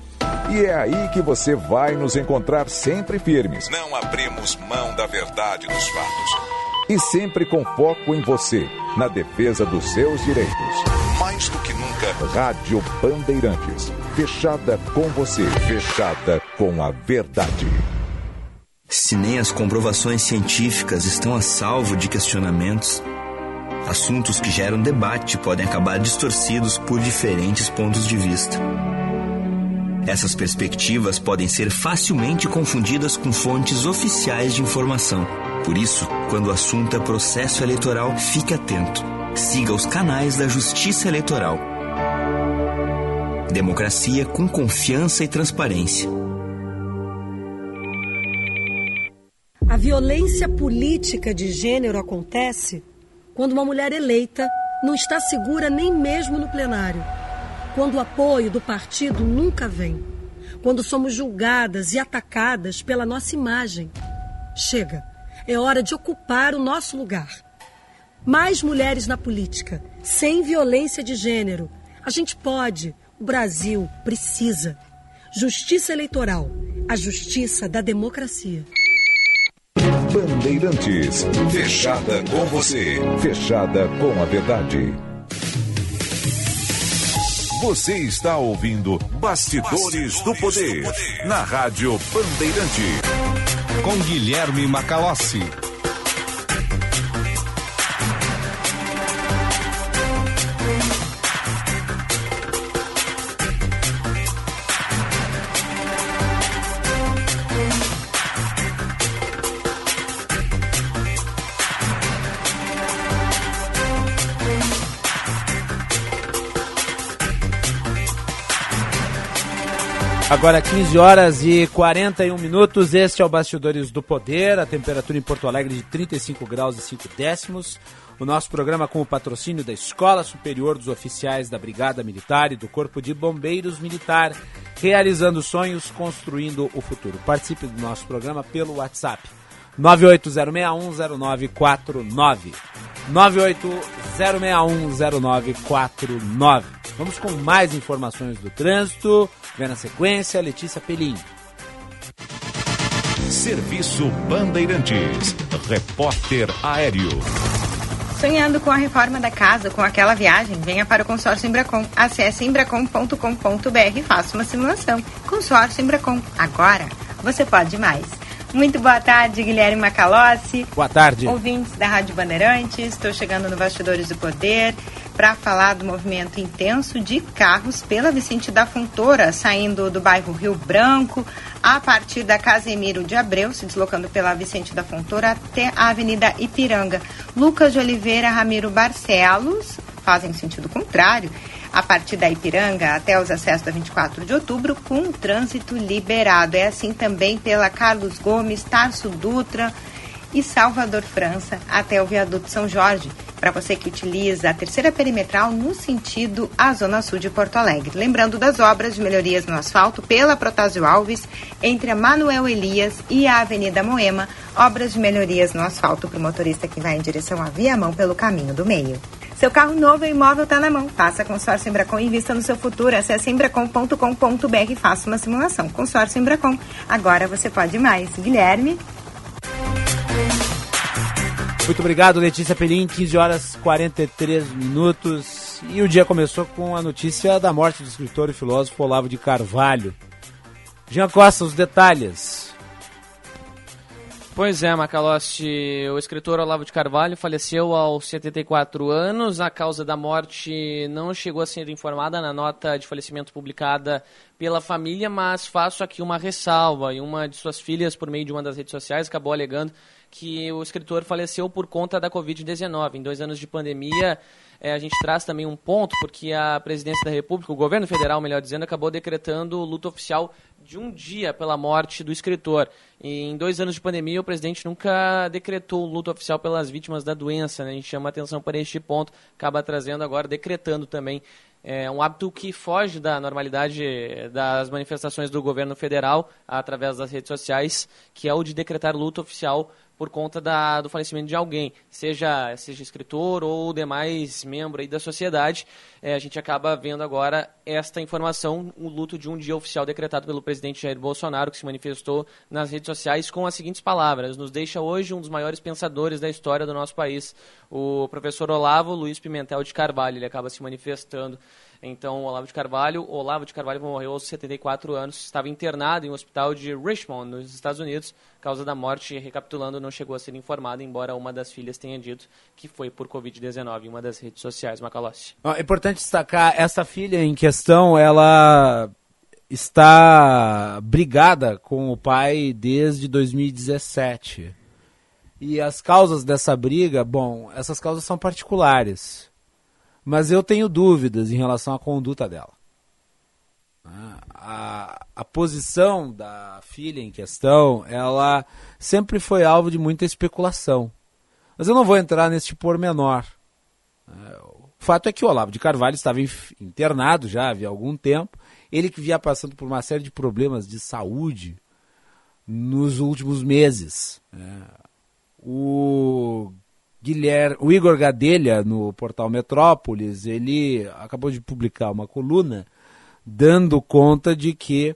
E é aí que você vai nos encontrar sempre firmes. Não abrimos mão da verdade dos fatos. E sempre com foco em você, na defesa dos seus direitos. Mais do que nunca, Rádio Bandeirantes. Fechada com você, fechada com a verdade. Se nem as comprovações científicas estão a salvo de questionamentos, assuntos que geram debate podem acabar distorcidos por diferentes pontos de vista. Essas perspectivas podem ser facilmente confundidas com fontes oficiais de informação. Por isso, quando o assunto é processo eleitoral, fique atento. Siga os canais da Justiça Eleitoral. Democracia com confiança e transparência. A violência política de gênero acontece quando uma mulher eleita não está segura nem mesmo no plenário quando o apoio do partido nunca vem, quando somos julgadas e atacadas pela nossa imagem. Chega, é hora de ocupar o nosso lugar. Mais mulheres na política, sem violência de gênero. A gente pode, o Brasil precisa. Justiça eleitoral, a justiça da democracia. Bandeirantes, fechada com você, fechada com a verdade. Você está ouvindo Bastidores, Bastidores do, poder, do Poder na Rádio Bandeirante. Com Guilherme Macalossi. Agora 15 horas e 41 minutos, este é o Bastidores do Poder, a temperatura em Porto Alegre de 35 graus e 5 décimos. O nosso programa com o patrocínio da Escola Superior dos Oficiais da Brigada Militar e do Corpo de Bombeiros Militar, realizando sonhos, construindo o futuro. Participe do nosso programa pelo WhatsApp 980610949. 980610949. Vamos com mais informações do trânsito. Vem na sequência, Letícia Pelim. Serviço Bandeirantes. Repórter Aéreo. Sonhando com a reforma da casa, com aquela viagem, venha para o Consórcio Embracon. Acesse embracon.com.br e faça uma simulação. Consórcio Embracon. Agora você pode mais. Muito boa tarde, Guilherme Macalossi. Boa tarde. Ouvintes da Rádio Bandeirantes, estou chegando no Bastidores do Poder para falar do movimento intenso de carros pela Vicente da Fontoura, saindo do bairro Rio Branco, a partir da Casemiro de Abreu, se deslocando pela Vicente da Fontoura até a Avenida Ipiranga. Lucas de Oliveira, Ramiro Barcelos, fazem sentido contrário, a partir da Ipiranga até os acessos da 24 de outubro, com trânsito liberado. É assim também pela Carlos Gomes, Tarso Dutra e Salvador França até o viaduto São Jorge para você que utiliza a terceira perimetral no sentido à Zona Sul de Porto Alegre. Lembrando das obras de melhorias no asfalto pela Protásio Alves, entre a Manuel Elias e a Avenida Moema, obras de melhorias no asfalto para o motorista que vai em direção à Viamão pelo caminho do meio. Seu carro novo e imóvel está na mão. Faça consórcio Embracon e invista no seu futuro. Acesse embracon.com.br e faça uma simulação. Consórcio Embracon. Agora você pode mais. Guilherme. Muito obrigado, Letícia Pelim. 15 horas 43 minutos. E o dia começou com a notícia da morte do escritor e filósofo Olavo de Carvalho. Jean Costa, os detalhes. Pois é, Macalossi, o escritor Olavo de Carvalho faleceu aos 74 anos. A causa da morte não chegou a ser informada na nota de falecimento publicada pela família, mas faço aqui uma ressalva. E uma de suas filhas, por meio de uma das redes sociais, acabou alegando que o escritor faleceu por conta da Covid-19. Em dois anos de pandemia, é, a gente traz também um ponto, porque a presidência da República, o governo federal, melhor dizendo, acabou decretando luto oficial de um dia pela morte do escritor. E em dois anos de pandemia, o presidente nunca decretou luto oficial pelas vítimas da doença. Né? A gente chama atenção para este ponto, acaba trazendo agora, decretando também é um hábito que foge da normalidade das manifestações do governo federal através das redes sociais, que é o de decretar luto oficial por conta da, do falecimento de alguém, seja, seja escritor ou demais membro aí da sociedade. É, a gente acaba vendo agora esta informação, o luto de um dia oficial decretado pelo presidente Jair Bolsonaro, que se manifestou nas redes sociais com as seguintes palavras: nos deixa hoje um dos maiores pensadores da história do nosso país, o professor Olavo Luiz Pimentel de Carvalho. Ele acaba se manifestando então, Olavo de Carvalho, Olavo de Carvalho morreu aos 74 anos, estava internado em um hospital de Richmond, nos Estados Unidos. Causa da morte, recapitulando, não chegou a ser informado, embora uma das filhas tenha dito que foi por Covid-19 em uma das redes sociais, Macalossi. É importante destacar, essa filha em questão, ela está brigada com o pai desde 2017. E as causas dessa briga, bom, essas causas são particulares mas eu tenho dúvidas em relação à conduta dela. A, a posição da filha em questão, ela sempre foi alvo de muita especulação. Mas eu não vou entrar neste pormenor. O fato é que o Olavo de Carvalho estava internado já havia algum tempo. Ele que vinha passando por uma série de problemas de saúde nos últimos meses. O Guilherme, o Igor Gadelha, no portal Metrópolis, ele acabou de publicar uma coluna dando conta de que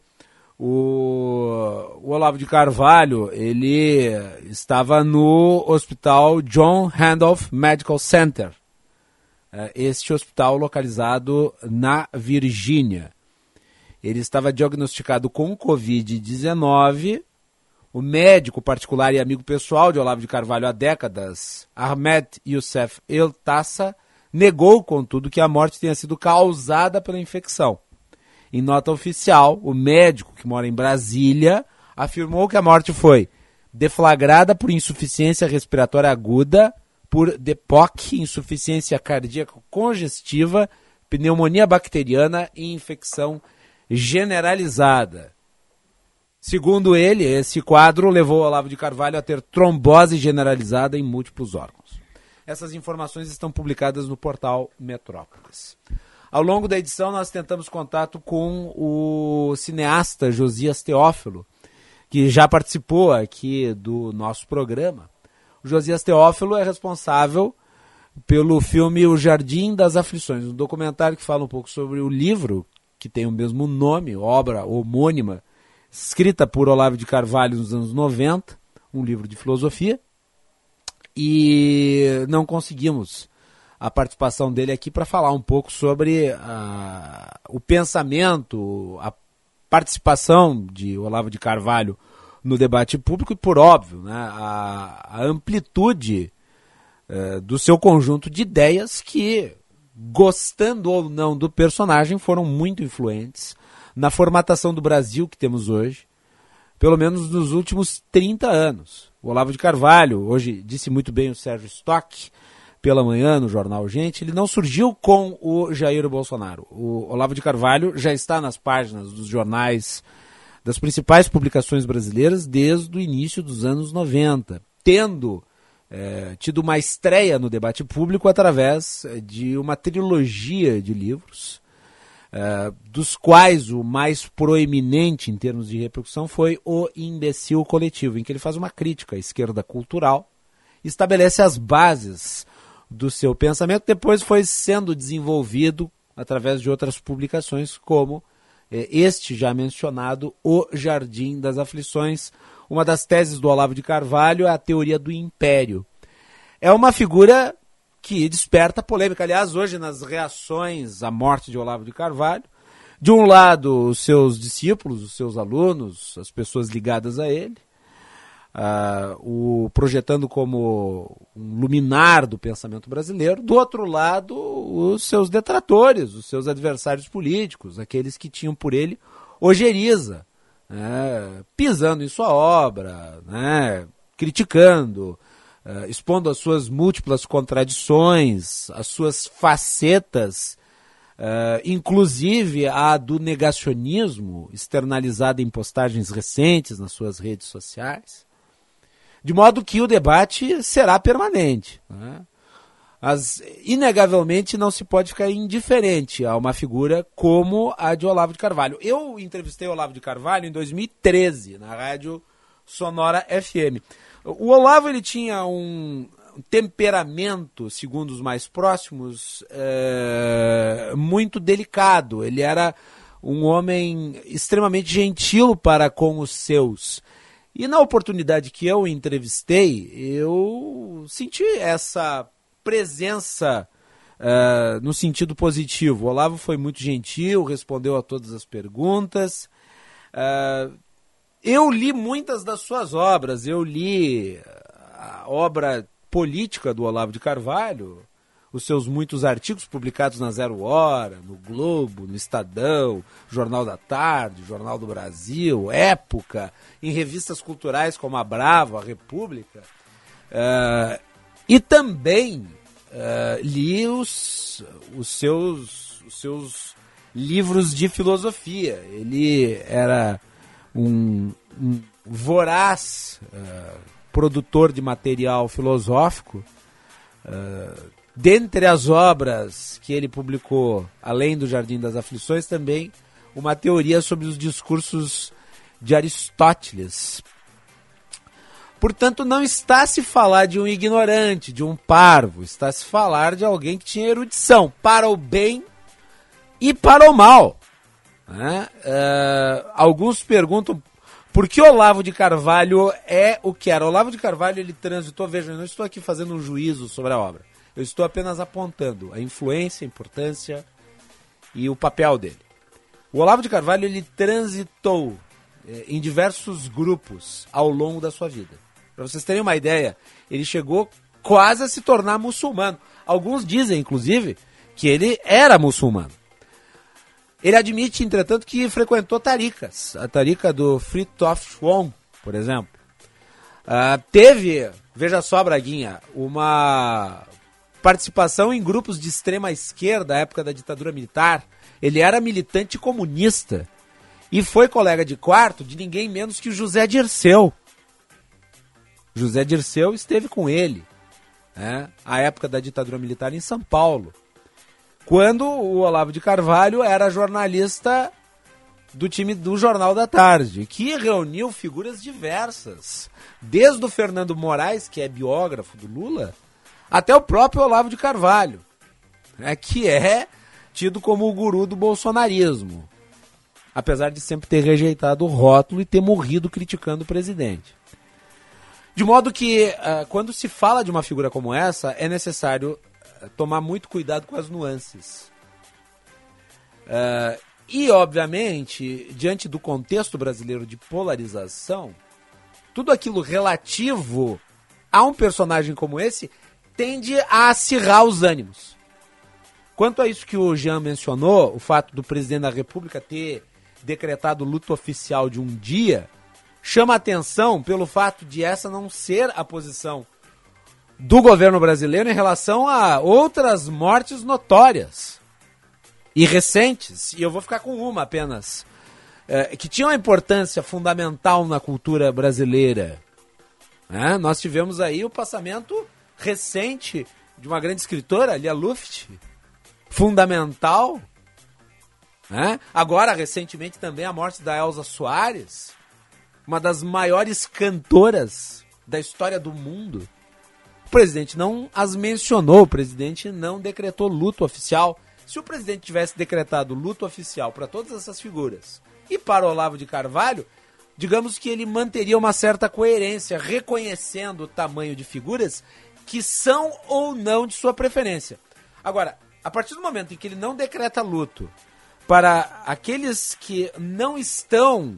o, o Olavo de Carvalho ele estava no hospital John Randolph Medical Center, é, este hospital localizado na Virgínia. Ele estava diagnosticado com Covid-19 o médico particular e amigo pessoal de Olavo de Carvalho há décadas, Ahmed Youssef El Tassa, negou, contudo, que a morte tenha sido causada pela infecção. Em nota oficial, o médico, que mora em Brasília, afirmou que a morte foi deflagrada por insuficiência respiratória aguda, por DEPOC, insuficiência cardíaca congestiva, pneumonia bacteriana e infecção generalizada. Segundo ele, esse quadro levou Olavo de Carvalho a ter trombose generalizada em múltiplos órgãos. Essas informações estão publicadas no portal Metrópolis. Ao longo da edição, nós tentamos contato com o cineasta Josias Teófilo, que já participou aqui do nosso programa. O Josias Teófilo é responsável pelo filme O Jardim das Aflições, um documentário que fala um pouco sobre o livro que tem o mesmo nome, obra homônima escrita por Olavo de Carvalho nos anos 90, um livro de filosofia, e não conseguimos a participação dele aqui para falar um pouco sobre uh, o pensamento, a participação de Olavo de Carvalho no debate público e, por óbvio, né, a, a amplitude uh, do seu conjunto de ideias que, gostando ou não do personagem, foram muito influentes na formatação do Brasil que temos hoje, pelo menos nos últimos 30 anos. O Olavo de Carvalho, hoje disse muito bem o Sérgio Stock, pela manhã no jornal Gente, ele não surgiu com o Jair Bolsonaro. O Olavo de Carvalho já está nas páginas dos jornais das principais publicações brasileiras desde o início dos anos 90, tendo é, tido uma estreia no debate público através de uma trilogia de livros Uh, dos quais o mais proeminente em termos de repercussão foi o Imbecil Coletivo, em que ele faz uma crítica à esquerda cultural, estabelece as bases do seu pensamento, depois foi sendo desenvolvido através de outras publicações, como eh, este já mencionado, O Jardim das Aflições. Uma das teses do Olavo de Carvalho é a teoria do império. É uma figura que desperta polêmica. Aliás, hoje, nas reações à morte de Olavo de Carvalho, de um lado, os seus discípulos, os seus alunos, as pessoas ligadas a ele, uh, o projetando como um luminar do pensamento brasileiro, do outro lado, os seus detratores, os seus adversários políticos, aqueles que tinham por ele ojeriza, né, pisando em sua obra, né, criticando, uh, expondo as suas múltiplas contradições, as suas facetas, uh, inclusive a do negacionismo, externalizada em postagens recentes nas suas redes sociais, de modo que o debate será permanente. Né? Mas, inegavelmente, não se pode ficar indiferente a uma figura como a de Olavo de Carvalho. Eu entrevistei Olavo de Carvalho em 2013, na rádio Sonora FM. O Olavo ele tinha um temperamento, segundo os mais próximos, é, muito delicado. Ele era um homem extremamente gentil para com os seus. E na oportunidade que eu entrevistei, eu senti essa presença uh, no sentido positivo. O Olavo foi muito gentil, respondeu a todas as perguntas. Uh, eu li muitas das suas obras. Eu li a obra política do Olavo de Carvalho, os seus muitos artigos publicados na Zero Hora, no Globo, no Estadão, Jornal da Tarde, Jornal do Brasil, Época, em revistas culturais como a Bravo, a República. Uh, e também uh, li os, os, seus, os seus livros de filosofia. Ele era um, um voraz uh, produtor de material filosófico. Uh, dentre as obras que ele publicou, além do Jardim das Aflições, também uma teoria sobre os discursos de Aristóteles, Portanto, não está se falar de um ignorante, de um parvo, está se falar de alguém que tinha erudição para o bem e para o mal. Né? Uh, alguns perguntam por que Olavo de Carvalho é o que era. Olavo de Carvalho ele transitou, veja, eu não estou aqui fazendo um juízo sobre a obra, eu estou apenas apontando a influência, a importância e o papel dele. O Olavo de Carvalho ele transitou eh, em diversos grupos ao longo da sua vida. Para vocês terem uma ideia, ele chegou quase a se tornar muçulmano. Alguns dizem, inclusive, que ele era muçulmano. Ele admite, entretanto, que frequentou taricas. A tarica do Fritof Schwon, por exemplo. Uh, teve, veja só, Braguinha, uma participação em grupos de extrema esquerda época da ditadura militar. Ele era militante comunista e foi colega de quarto de ninguém menos que José Dirceu. José Dirceu esteve com ele, né, à época da ditadura militar em São Paulo, quando o Olavo de Carvalho era jornalista do time do Jornal da Tarde, que reuniu figuras diversas, desde o Fernando Moraes, que é biógrafo do Lula, até o próprio Olavo de Carvalho, né, que é tido como o guru do bolsonarismo, apesar de sempre ter rejeitado o rótulo e ter morrido criticando o presidente. De modo que, uh, quando se fala de uma figura como essa, é necessário tomar muito cuidado com as nuances. Uh, e, obviamente, diante do contexto brasileiro de polarização, tudo aquilo relativo a um personagem como esse tende a acirrar os ânimos. Quanto a isso que o Jean mencionou, o fato do presidente da República ter decretado luto oficial de um dia, chama atenção pelo fato de essa não ser a posição do governo brasileiro em relação a outras mortes notórias e recentes, e eu vou ficar com uma apenas, é, que tinha uma importância fundamental na cultura brasileira. É, nós tivemos aí o passamento recente de uma grande escritora, Lia Luft, fundamental. É? Agora, recentemente, também a morte da Elza Soares uma das maiores cantoras da história do mundo. Presidente não as mencionou, o presidente não decretou luto oficial. Se o presidente tivesse decretado luto oficial para todas essas figuras e para Olavo de Carvalho, digamos que ele manteria uma certa coerência, reconhecendo o tamanho de figuras que são ou não de sua preferência. Agora, a partir do momento em que ele não decreta luto para aqueles que não estão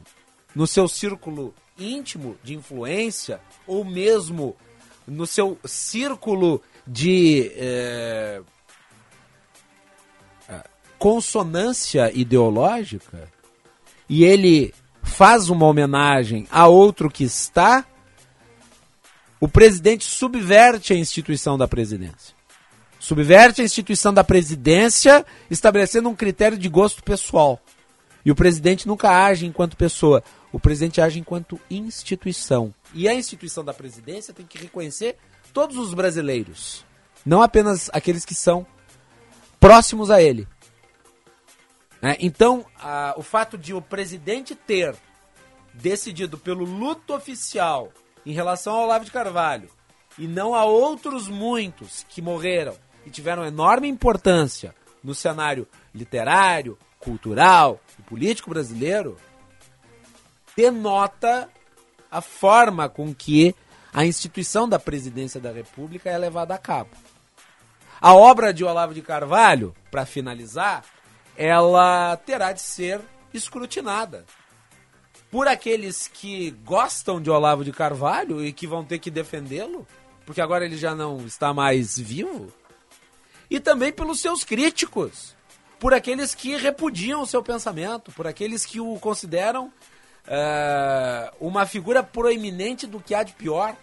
no seu círculo íntimo de influência ou mesmo no seu círculo de é, consonância ideológica e ele faz uma homenagem a outro que está, o presidente subverte a instituição da presidência. Subverte a instituição da presidência, estabelecendo um critério de gosto pessoal. E o presidente nunca age enquanto pessoa, o presidente age enquanto instituição. E a instituição da presidência tem que reconhecer todos os brasileiros, não apenas aqueles que são próximos a ele. É, então, a, o fato de o presidente ter decidido pelo luto oficial em relação ao Olavo de Carvalho e não a outros muitos que morreram e tiveram enorme importância no cenário literário, cultural e político brasileiro, denota a forma com que a instituição da presidência da República é levada a cabo. A obra de Olavo de Carvalho, para finalizar, ela terá de ser escrutinada por aqueles que gostam de Olavo de Carvalho e que vão ter que defendê-lo, porque agora ele já não está mais vivo, e também pelos seus críticos, por aqueles que repudiam o seu pensamento, por aqueles que o consideram uh, uma figura proeminente do que há de pior.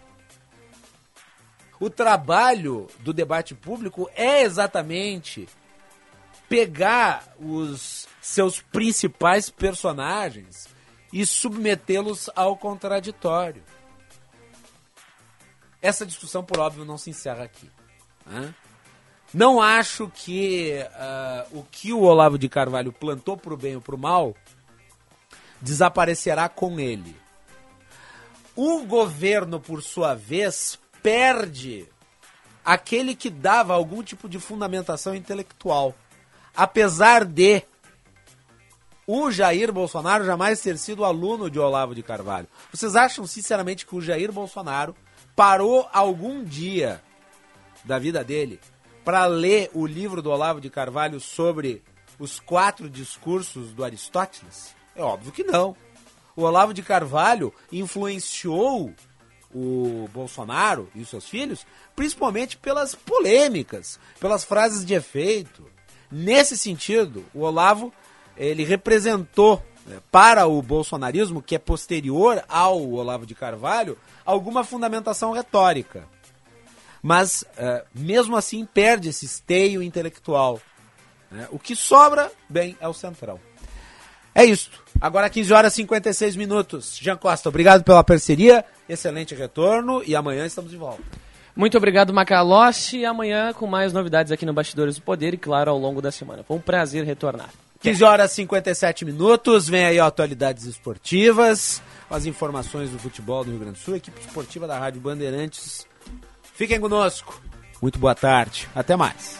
O trabalho do debate público é exatamente pegar os seus principais personagens e submetê-los ao contraditório. Essa discussão, por óbvio, não se encerra aqui. Né? Não acho que uh, o que o Olavo de Carvalho plantou para o bem ou para o mal desaparecerá com ele. O governo, por sua vez, perde aquele que dava algum tipo de fundamentação intelectual. Apesar de o Jair Bolsonaro jamais ter sido aluno de Olavo de Carvalho. Vocês acham sinceramente que o Jair Bolsonaro parou algum dia da vida dele para ler o livro do Olavo de Carvalho sobre os quatro discursos do Aristóteles? É óbvio que não. O Olavo de Carvalho influenciou o Bolsonaro e os seus filhos, principalmente pelas polêmicas, pelas frases de efeito. Nesse sentido, o Olavo ele representou né, para o bolsonarismo, que é posterior ao Olavo de Carvalho, alguma fundamentação retórica. Mas, uh, mesmo assim, perde esse esteio intelectual. Né? O que sobra, bem, é o centrão. É isso. Agora 15 horas e 56 minutos. Jean Costa, obrigado pela parceria, excelente retorno e amanhã estamos de volta. Muito obrigado, Macalossi. E amanhã com mais novidades aqui no Bastidores do Poder e, claro, ao longo da semana. Foi um prazer retornar. 15 horas e 57 minutos, vem aí atualidades esportivas, as informações do futebol do Rio Grande do Sul, equipe esportiva da Rádio Bandeirantes. Fiquem conosco. Muito boa tarde. Até mais.